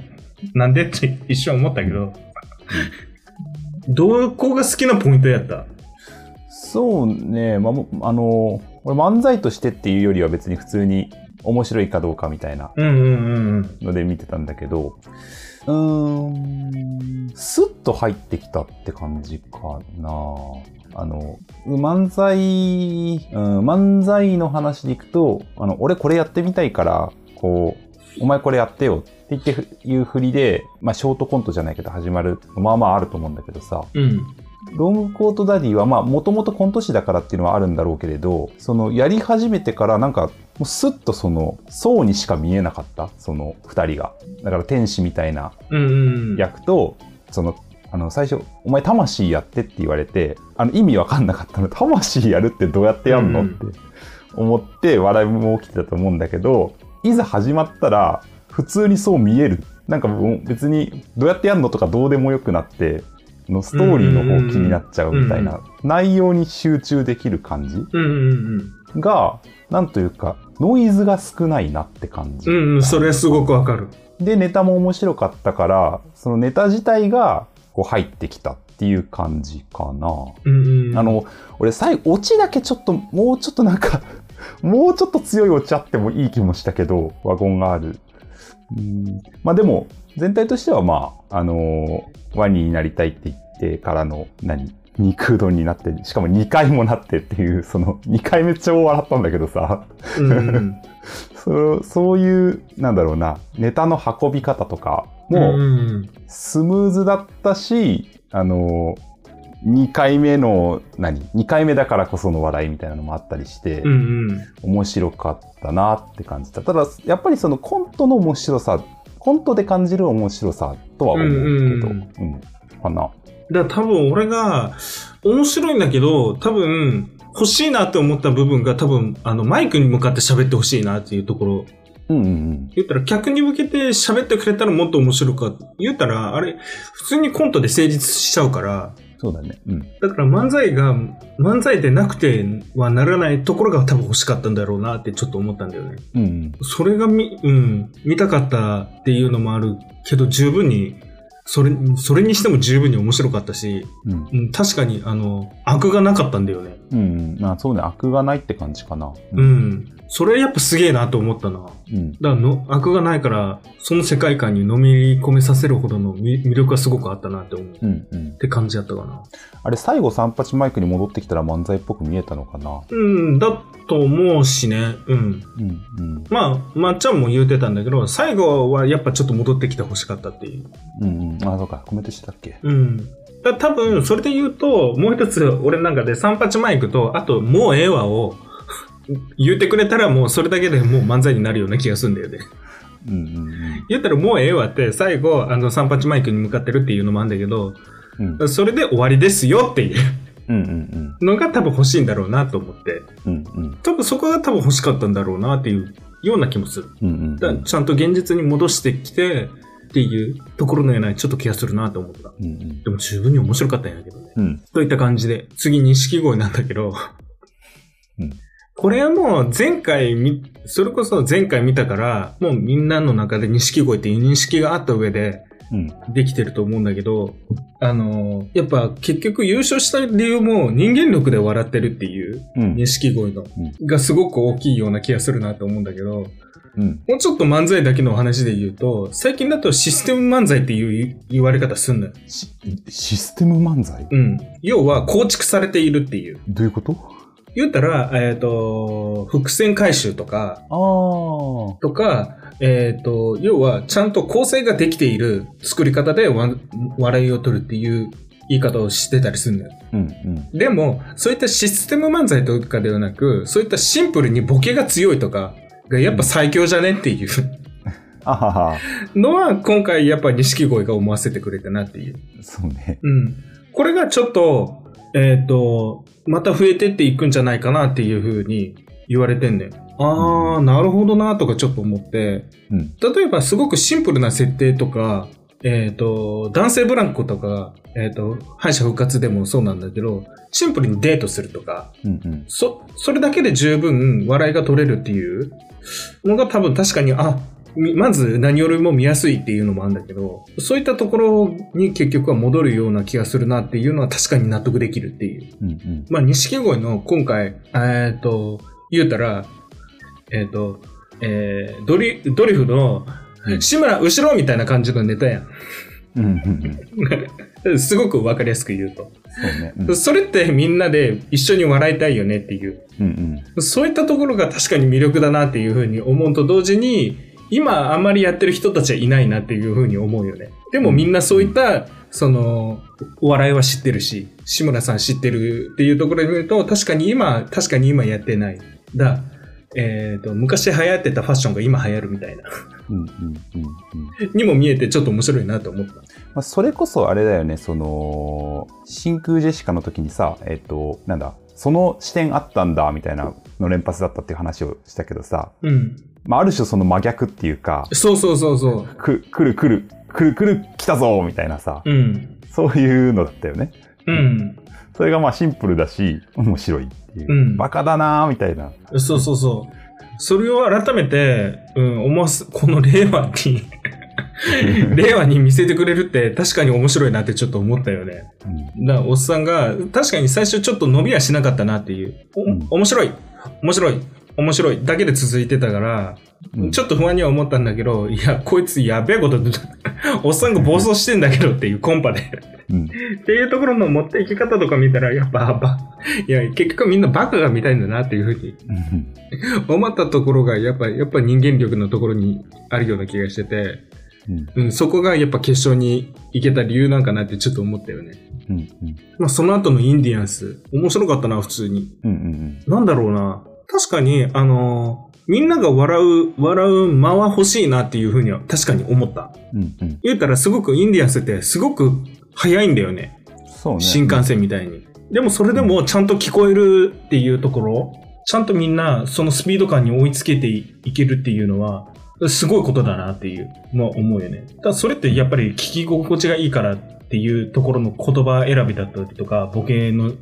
なんでって一瞬思ったけど。どこが好きなポイントやった？そうね、まあも、あの、俺漫才としてっていうよりは別に普通に面白いかどうかみたいなので見てたんだけど、うーん、スッと入ってきたって感じかな。あの、漫才、うん、漫才の話でいくと、あの、俺これやってみたいから、こう、お前これやってよって言ってふいう振りで、まあショートコントじゃないけど始まる、まあまああると思うんだけどさ、うん。うん。ロングコートダディはまあもともとコント師だからっていうのはあるんだろうけれど、そのやり始めてからなんかもうスッとその層にしか見えなかった、その二人が。だから天使みたいなうんうん。役と、その、あの最初、お前魂やってって言われて、あの意味わかんなかったの。魂やるってどうやってやんの、うんって思って笑いも起きてたと思うんだけど、いざ始まったら普通にそう見える。なんか別にどうやってやんのとかどうでもよくなって、のストーリーの方気になっちゃうみたいな、内容に集中できる感じ。が、なんというか、ノイズが少ないなって感じ。うんうん、それすごくわかる。で、ネタも面白かったから、そのネタ自体がこう入ってきたっていう感じかな。うんうん。あ、の、俺最後、オチだけちょっと、もうちょっとなんか、もうちょっと強いオチあってもいい気もしたけど、ワゴンがある。うんまあでも、全体としてはまあ、あのーワニになりたいって言ってからの、何？肉うどんになって、しかも2回もなってっていう、その、2回めっちゃ笑ったんだけどさ、うんうん。そうそういう、なんだろうな、ネタの運び方とかうんもうんスムーズだったし、あの、2回目の、何 ?2 回目だからこその笑いみたいなのもあったりして、うんうん。面白かったなって感じた。ただ、やっぱりそのコントの面白さ、コントで感じる面白さとは思うけど、ううんうんん、かな。だ多分俺が面白いんだけど、多分欲しいなって思った部分が多分あのマイクに向かって喋ってほしいなっていうところ。うんうんうん。言ったら客に向けて喋ってくれたらもっと面白いか。言ったらあれ普通にコントで成立しちゃうから。そうだね。うん。だから漫才が漫才でなくてはならないところが多分欲しかったんだろうなってちょっと思ったんだよね。うんうん。それがみ、うん、見たかったっていうのもあるけど十分に、それ、それにしても十分に面白かったし、うん。うん、確かに、あの、悪がなかったんだよね。うんうん。まあそうね、悪がないって感じかな。う。ん。それやっぱすげえなと思ったな。うん。だからの、悪がないから、その世界観にのめり込めさせるほどのみ魅力がすごくあったなって思う。っうんうん。て感じやったかな。あれ、最後三八マイクに戻ってきたら漫才っぽく見えたのかな？うん、だと思うしね。うん。うんうん。まあ、まっちゃんも言うてたんだけど、最後はやっぱちょっと戻ってきてほしかったっていう。うんうん。あ、そうか。コメントしてたっけ？うん。だ多分、それで言うと、もう一つ、俺の中で三八マイクと、あと、もうええわを、言ってくれたらもうそれだけでもう漫才になるような気がするんだよね。うんうん言ったらもうええわって、最後、あの、三八マイクに向かってるっていうのもあるんだけど、うん。うんそれで終わりですよっていううんうんのが多分欲しいんだろうなと思って、うん。うんうん。多分そこが多分欲しかったんだろうなっていうような気もする。うんうんだちゃんと現実に戻してきてっていうところのようなちょっと気がするなと思った。うんうん。でも十分に面白かったんやけどね。うん。といった感じで、次、錦鯉なんだけど、うんこれはもう前回み、それこそ前回見たから、もうみんなの中で錦鯉っていう認識があった上でうん。できてると思うんだけど、あのーやっぱ結局優勝した理由も人間力で笑ってるっていううん。錦鯉の、がすごく大きいような気がするなと思うんだけど、うん。もうちょっと漫才だけの話で言うと、最近だとシステム漫才っていう言われ方すんのよ。シシステム漫才？うん。要は構築されているっていう。どういうこと？言ったら、えっ、と、伏線回収とか、ああ。とか、えっ、と、要は、ちゃんと構成ができている作り方でわ笑いを取るっていう言い方をしてたりするんだよ。うんうん。でも、そういったシステム漫才とかではなく、そういったシンプルにボケが強いとかがやっぱ最強じゃねっていうあはは。のは、今回やっぱ錦鯉が思わせてくれたなっていう。そうね。うん。これがちょっと、えっ、と、また増えてっていくんじゃないかなっていう風に言われてんだよ。あー、なるほどなとかちょっと思って、うん。例えばすごくシンプルな設定とかえっ、と、男性ブランコとか、えっ、と、敗者復活でもそうなんだけど、シンプルにデートするとか、うんうん。そ、それだけで十分笑いが取れるっていうのが多分確かに、あ、みまず何よりも見やすいっていうのもあるんだけど、そういったところに結局は戻るような気がするなっていうのは確かに納得できるっていう。うんうん。まあ、錦鯉の今回、えっ、と、言うたら、えっ、と、えードリ、ドリフの志村後ろみたいな感じのネタやん。うんうんうん。すごくわかりやすく言うと。そうね。うんそれってみんなで一緒に笑いたいよねっていう。うんうん。そういったところが確かに魅力だなっていうふうに思うと同時に、今あんまりやってる人たちはいないなっていうふうに思うよね。でもみんなそういった、その、お笑いは知ってるし、志村さん知ってるっていうところで見ると、確かに今、確かに今やってない。だ、えっ、と、昔流行ってたファッションが今流行るみたいな。うんうんうんうん。にも見えてちょっと面白いなと思った。まあ、それこそあれだよね、その、真空ジェシカの時にさ、えっ、と、なんだ、その視点あったんだ、みたいなの連発だったっていう話をしたけどさ、うん。まあ、ある種その真逆っていうか、そうそうそうそく、来る来る、来る来る、来たぞみたいなさ、う。うん。そういうのだったよね。うん。それがまあシンプルだし、面白いっていう。うんバカだなーみたいな。そうそうそう。それを改めて、うん、思わす、この令和に、令和に見せてくれるって確かに面白いなってちょっと思ったよね。うんだから、おっさんが、確かに最初ちょっと伸びはしなかったなっていう。おうん面白い面白い面白いだけで続いてたから、うんちょっと不安には思ったんだけど、いや、こいつやべえこと、おっさんが暴走してんだけどっていうコンパで。うん。っていうところの持っていき方とか見たら、やっぱ、ば、いや、結局みんなバカが見たいんだなっていうふうにうん思ったところが、やっぱ、やっぱ人間力のところにあるような気がしてて、うん。うん、そこがやっぱ決勝に行けた理由なんかなってちょっと思ったよね。うん。うん。まあ、その後のインディアンス、面白かったな、普通に。うん。うん。なんだろうな。確かに、あのーみんなが笑う、笑う間は欲しいなっていうふうには確かに思った。うん。うん。言うたらすごくインディアンスってすごく早いんだよね。そうね。新幹線みたいに。でもそれでもちゃんと聞こえるっていうところ、ちゃんとみんなそのスピード感に追いつけていけるっていうのは、すごいことだなっていうのは思うよね。ただそれってやっぱり聞き心地がいいからっていうところの言葉選びだったりとか、ボケの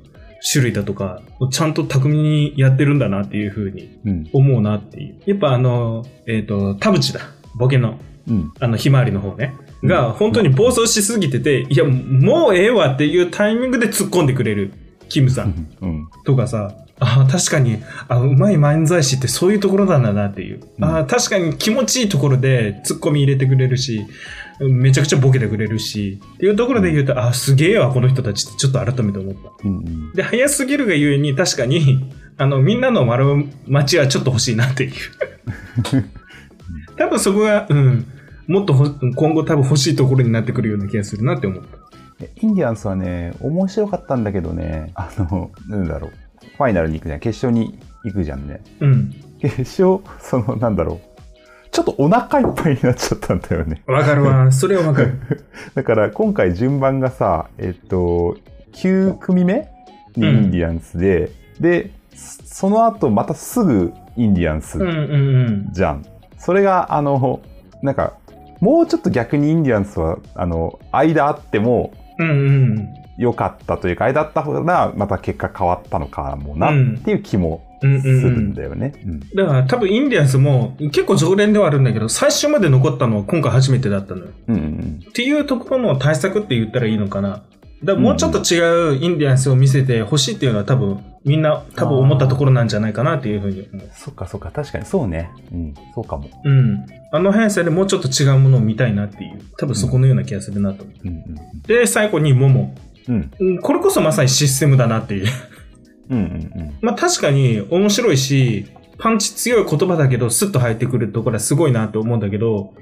種類だとか、ちゃんと巧みにやってるんだなっていうふうにうん。思うなっていう。やっぱあの、えっ、と、田淵だ。ボケの。うん。あの、ひまわりの方ね。うんが、本当に暴走しすぎてて、いや、もうええわっていうタイミングで突っ込んでくれる、キムさんうん。とかさ、ああ、確かに、あうまい漫才師ってそういうところなんだなっていう。うんああ、確かに気持ちいいところで突っ込み入れてくれるし、めちゃくちゃボケてくれるし、っていうところで言うと、あ、すげえわ、この人たちってちょっと改めて思った。うん。うん。で、早すぎるがゆえに、確かに、あの、みんなの笑う街はちょっと欲しいなっていう。多分そこが、うん、もっとほ今後多分欲しいところになってくるような気がするなって思った。えインディアンスはね、面白かったんだけどね、あの、なんだろう。ファイナルに行くじゃん。決勝に行くじゃんね。うん。決勝、その、なんだろう。ちょっとお腹いっぱいになっちゃったんだよね。わかるわ。それはわかる。だから今回順番がさ、えっと、9組目にインディアンスで、で、その後またすぐインディアンスうんうんうん。じゃん。それが、あの、なんか、もうちょっと逆にインディアンスは、あの、間あってもうんうん。良かったというか、間あった方がまた結果変わったのかもなうんっていう気もうんするんだよね。うんだから多分インディアンスも結構常連ではあるんだけど、最初まで残ったのは今回初めてだったのよ。うんうんっていうところの対策って言ったらいいのかな。だもうちょっと違うインディアンスを見せてほしいっていうのは多分みんな多分思ったところなんじゃないかなっていうふうに思う。そっかそっか、確かにそうね。うん、そうかも。うん。あの速さでもうちょっと違うものを見たいなっていう。多分そこのような気がするなと思う。うんで、最後にモモ。うん。これこそまさにシステムだなっていう。うんうんまあ確かに面白いし、パンチ強い言葉だけどスッと入ってくるところはすごいなと思うんだけど、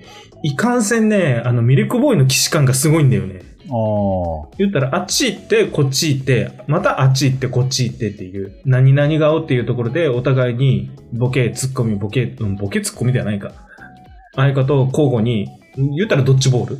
いかんせんね、あのミルクボーイの騎士感がすごいんだよね。うん。ああ。言ったらあっち行ってこっち行って、またあっち行ってこっち行ってっていう、何々顔っていうところでお互いにボケ、ツッコミ、ボケ、うん、ボケツッコミではないか。相方と交互に、言ったらドッジボール？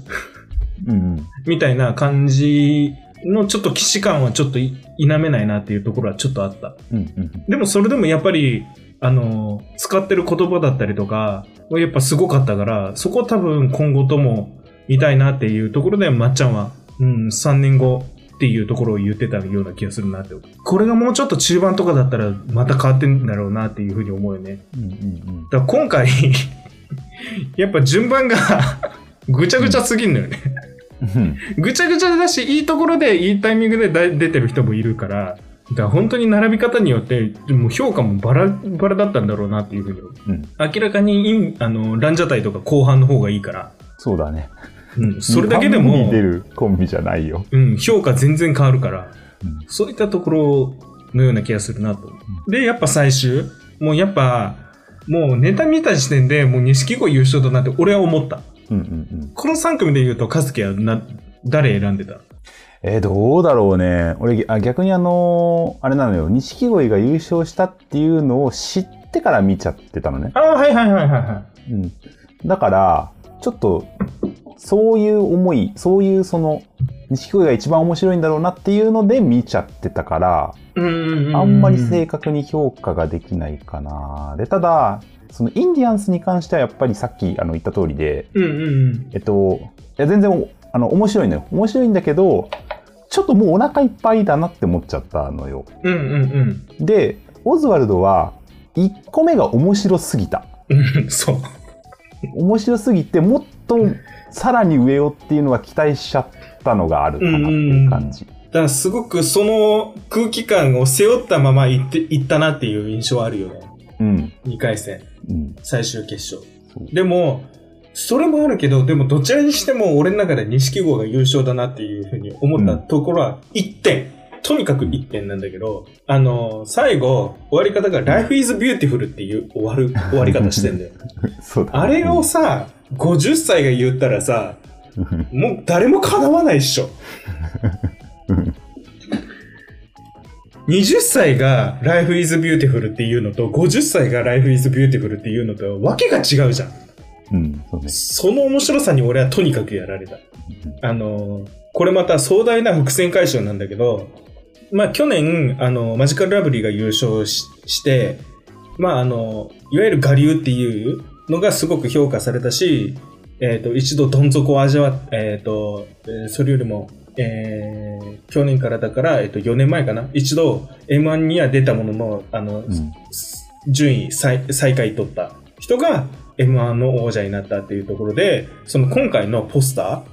うんうん。みたいな感じのちょっと騎士感はちょっとい否めないなっていうところはちょっとあった。うんうんでもそれでもやっぱり、あの、使ってる言葉だったりとか、やっぱすごかったから、そこ多分今後とも、見たいなっていうところで、まっちゃんは、うん、3年後っていうところを言ってたような気がするなって。これがもうちょっと中盤とかだったら、また変わってんだろうなっていうふうに思うよね。うんうんだから今回、やっぱ順番が ぐちゃぐちゃすぎんのよね。うん。ぐちゃぐちゃだし、いいところで、いいタイミングでだ出てる人もいるから、だから本当に並び方によって、もう評価もバラバラだったんだろうなっていうふうに。うん。明らかにあの、ランジャタイとか後半の方がいいから、そうだね。うん、それだけでも出、るコンビじゃないよ。うん、評価全然変わるから、うんそういったところのような気がするなと。で、やっぱ最終、もうやっぱ、もうネタ見た時点でもう錦鯉優勝だなって俺は思った。うんうんうん。この3組で言うと、カズキはな、誰選んでた？えー、どうだろうね。俺、あ逆にあのーあれなのよ。錦鯉が優勝したっていうのを知ってから見ちゃってたのね。ああ、はいはいはいはいはうん。だから、ちょっと、そういう思い、そういうその、錦鯉が一番面白いんだろうなっていうので見ちゃってたから、い。うんあんまり正確に評価ができないかな。で、ただ、そのインディアンスに関してはやっぱりさっきあの言った通りで、うんうんうん。えっと、いや全然おあの面白いのよ。面白いんだけど、ちょっともうお腹いっぱいだなって思っちゃったのよ。うんうんで、オズワルドは1個目が面白すぎた。うん。うん、そう。面白すぎて、もっとさらに上をっていうのは期待しちゃったのがあるかなっていう感じ。だからすごくその空気感を背負ったまま行って、行ったなっていう印象あるよね。うん。2回戦、うん。最終決勝。でも、それもあるけど、でもどちらにしても俺の中で錦鯉が優勝だなっていうふうに思ったところは1点。とにかく1点なんだけど、あの、最後、終わり方が Life is Beautiful っていう終わる、終わり方してんだよ。だ、あれをさ、50歳が言ったらさ、もう誰も叶わないっしょ。20歳が Life is Beautiful っていうのと、50歳が Life is Beautiful っていうのと、わけが違うじゃん。うん、そうね。その面白さに俺はとにかくやられた。あの、これまた壮大な伏線回収なんだけど、まあ去年、あの、マジカルラブリーが優勝しして、まああの、いわゆる我流っていうのがすごく評価されたし、えっ、と、一度どん底を味わっ、えっ、ーそれよりも、えー去年からだから、えっ、と、4年前かな？一度 M1 には出たものの、あの、うん。順位最最下位取った人が M1 の王者になったっていうところで、その今回のポスタ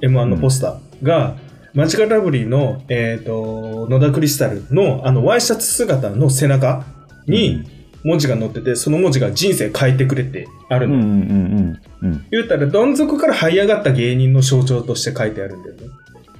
ー、M1 のポスターが、マジカルラブリーの、えっ、と、野田クリスタルのあのワイシャツ姿の背中に文字が載ってて、その文字が人生変えてくれってあるの。うんうんうんうん。うん。言うたら、どん底から這い上がった芸人の象徴として書いてあるんだよね。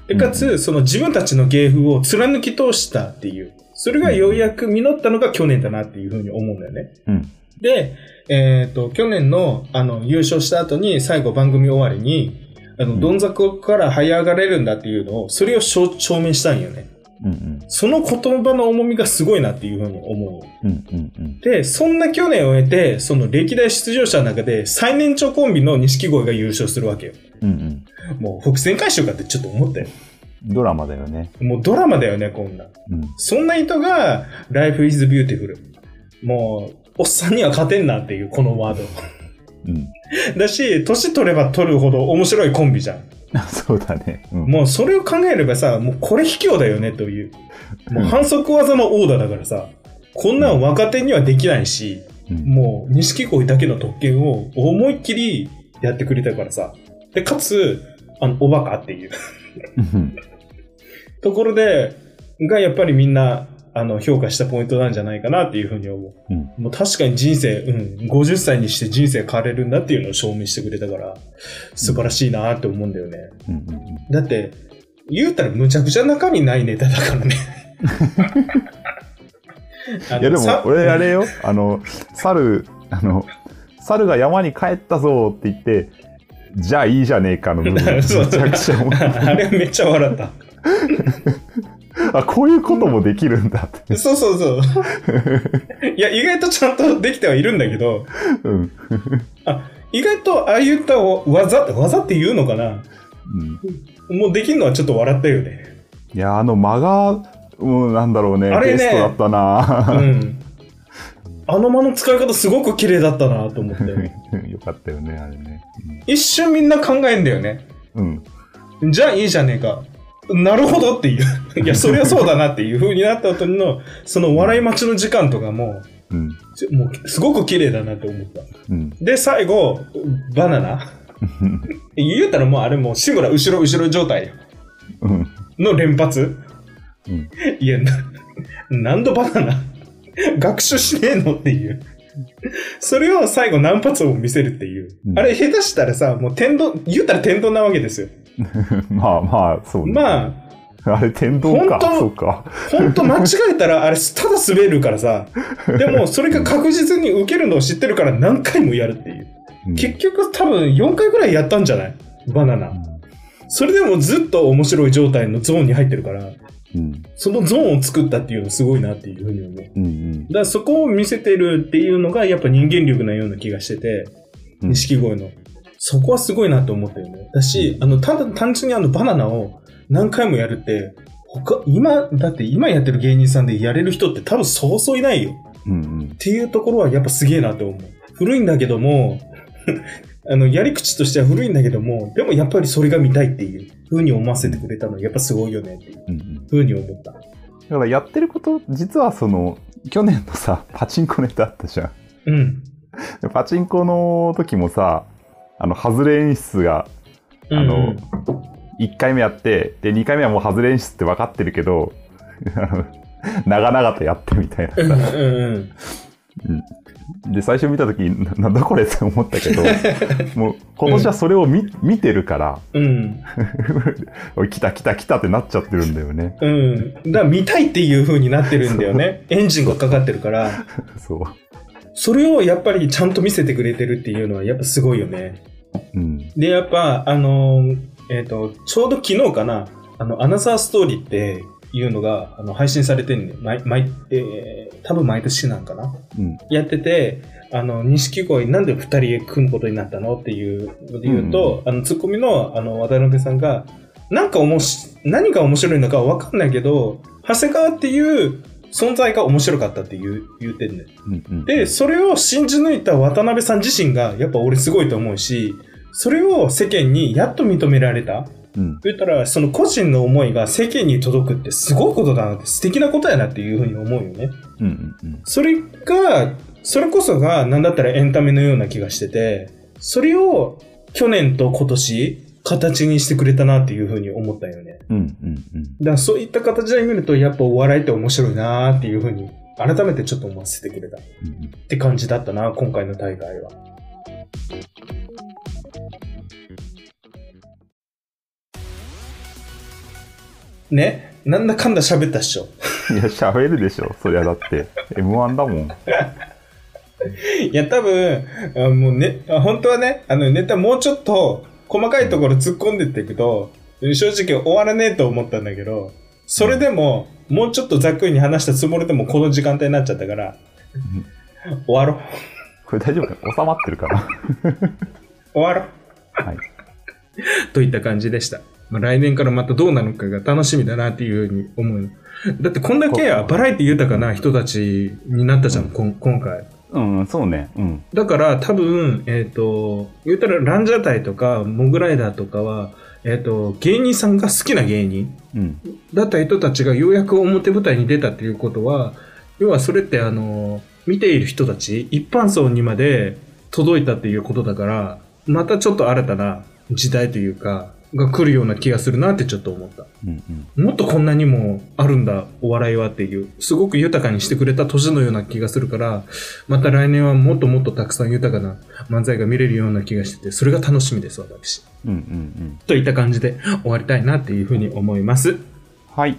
で、かつ、その自分たちの芸風を貫き通したっていう。それがようやく実ったのが去年だなっていうふうに思うんだよね。うん。で、えっ、と、去年の、あの、優勝した後に、最後番組終わりに、あの、うんどん底から這い上がれるんだっていうのを、それを証証明したんよね。うんうん。その言葉の重みがすごいなっていうふうに思う。うんうんうん。で、そんな去年を終えて、その歴代出場者の中で最年長コンビの錦鯉が優勝するわけよ。うんうん。もう伏線回収かってちょっと思ったよ。ドラマだよね。もうドラマだよね、こんな。うん。そんな人が、Life is Beautiful。もう、おっさんには勝てんなっていう、このワード。うん。だし、年取れば取るほど面白いコンビじゃん。そうだね。うん。もうそれを考えればさ、もうこれ卑怯だよねという。もう反則技の王だだからさ、こんなん若手にはできないし、うんもう錦鯉だけの特権を思いっきりやってくれたからさ。で、かつ、あの、おバカっていううん ところで、がやっぱりみんな、あの、評価したポイントなんじゃないかなっていうふうに思う。うんもう確かに人生、うん、50歳にして人生変われるんだっていうのを証明してくれたから、素晴らしいなって思うんだよね。うん。だって、言うたらむちゃくちゃ中身ないネタだからね。いやでもさ、俺あれよ、あの、猿、あの、猿が山に帰ったぞって言って、じゃあいいじゃねえかの部分、めちゃくちゃ あれめっちゃ笑った。あ、こういうこともできるんだって。そうそうそう。いや、意外とちゃんとできてはいるんだけど、うん。あ、意外とああいった技、技って言うのかな？うんもうできるのはちょっと笑ったよね。いや、あの間が、うん、なんだろうね、あれねベストだったうな、ん。あの間の使い方すごく綺麗だったなと思って。よかったよね、あれね。一瞬みんな考えんだよね。うん。じゃあいいじゃねえか。なるほどっていう。いや、そりゃそうだなっていう風になった後の、その笑い待ちの時間とかも、うん。もうすごく綺麗だなって思った。うん。で、最後、バナナ言うたらもうあれもう、シグラ後ろ後ろ状態ようん。の連発。うん。いや、な、何度バナナ？学習しねえのっていう。それを最後何発も見せるっていう。うんあれ下手したらさ、もう天丼、言うたら天丼なわけですよ。まあまあ、そうね。まあ、あれ、天丼か本。当か。ほんと間違えたら、あれ、ただ滑るからさ。でも、それが確実に受けるのを知ってるから何回もやるっていう。うん結局多分4回ぐらいやったんじゃない？バナナ。それでもずっと面白い状態のゾーンに入ってるから、うん。そのゾーンを作ったっていうのすごいなっていうふうに思う。だかうん。うん。らそこを見せてるっていうのがやっぱ人間力なような気がしてて、うん錦鯉の。そこはすごいなと思ったよね。だし、あの、ただ単純にあのバナナを何回もやるって、他、今、だって今やってる芸人さんでやれる人って多分そうそういないよ。うん。うんっていうところはやっぱすげえなと思う。古いんだけども、あの、やり口としては古いんだけども、でもやっぱりそれが見たいっていう風に思わせてくれたのはやっぱすごいよねっていううん。うに思った。だからやってること、実はその、去年のさ、パチンコネタあったじゃん。うん。でパチンコの時もさ、あの、外れ演出が、あの、1回目やって、で、2回目はもう外れ演出って分かってるけど、長々とやってみたいな。で、最初見た時ななんだこれって思ったけど、もう今年はそれを見,、見てるから、うん。来た来た来たってなっちゃってるんだよね。うん。だから見たいっていう風になってるんだよね。エンジンがかかってるから。そう。それをやっぱりちゃんと見せてくれてるっていうのはやっぱすごいよね。うん。で、やっぱ、あのーえっ、と、ちょうど昨日かな、あの、アナザーストーリーっていうのが、あの、配信されてんね。毎、毎、えー、多分毎年なんかな。うん。やってて、あの、錦鯉なんで二人組むことになったのっていうので言うと、あの、ツッコミの、あの、渡辺さんが、なんかおもし、何が面白いのかわかんないけど、長谷川っていう存在が面白かったって言う、言うてんね。うん。うん。で、それを信じ抜いた渡辺さん自身が、やっぱ俺すごいと思うし、それを世間にやっと認められた。うん。言ったら、その個人の思いが世間に届くってすごいことだなって、素敵なことやなっていうふうに思うよね。うん。うん。うん。それが、それこそが、なんだったらエンタメのような気がしてて、それを去年と今年、形にしてくれたなっていうふうに思ったよね。うん。うん。うん。だからそういった形で見ると、やっぱお笑いって面白いなっていうふうに、改めてちょっと思わせてくれた。って感じだったな、今回の大会は。ね？なんだかんだ喋ったっしょ。いや、喋るでしょ。そりゃだって。M1 だもん。いや、多分、あもうね、あ本当はね、あのネタもうちょっと細かいところ突っ込んでっていくと、正直終わらねえと思ったんだけど、それでも、もうちょっとざっくりに話したつもりでもこの時間帯になっちゃったから、終わろう。これ大丈夫か収まってるかな終わろう。はい。といった感じでした。まあ、来年からまたどうなるのかが楽しみだなっていうふうに思う。だってこんだけバラエティ豊かな人たちになったじゃん、こん今回。うん、そうね。うん。だから多分、えっ、と、言ったらランジャタイとかモグライダーとかは、えっ、と、芸人さんが好きな芸人うん。だった人たちがようやく表舞台に出たっていうことは、要はそれってあの、見ている人たち、一般層にまで届いたっていうことだから、またちょっと新たな時代というか、が来るような気がするなってちょっと思った。うん。うん。もっとこんなにもあるんだ、お笑いはっていう、すごく豊かにしてくれた年のような気がするから、また来年はもっともっとたくさん豊かな漫才が見れるような気がしてて、それが楽しみです、私。うん。うん。といった感じで終わりたいなっていうふうに思います。はい。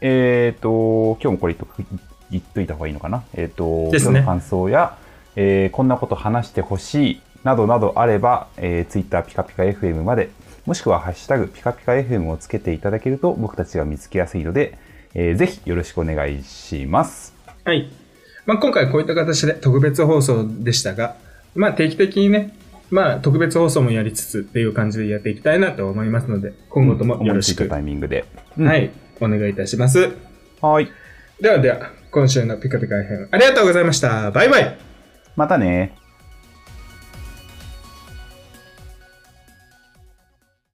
えっ、と、今日もこれ言っとく言っといた方がいいのかな？えっ、と、ですね今日の感想や、えーこんなこと話してほしいなどなどあれば、えー、Twitter ピカピカ FM まで、もしくはハッシュタグピカピカ FM をつけていただけると僕たちが見つけやすいので、えーぜひよろしくお願いします。はい。まあ、今回こういった形で特別放送でしたが、まあ、定期的にね、まあ、特別放送もやりつつっていう感じでやっていきたいなと思いますので、今後ともよろしく、思いついたタイミングで。はい、お願いいたします。はい。ではでは、今週のピカピカ FM ありがとうございました。バイバイまたね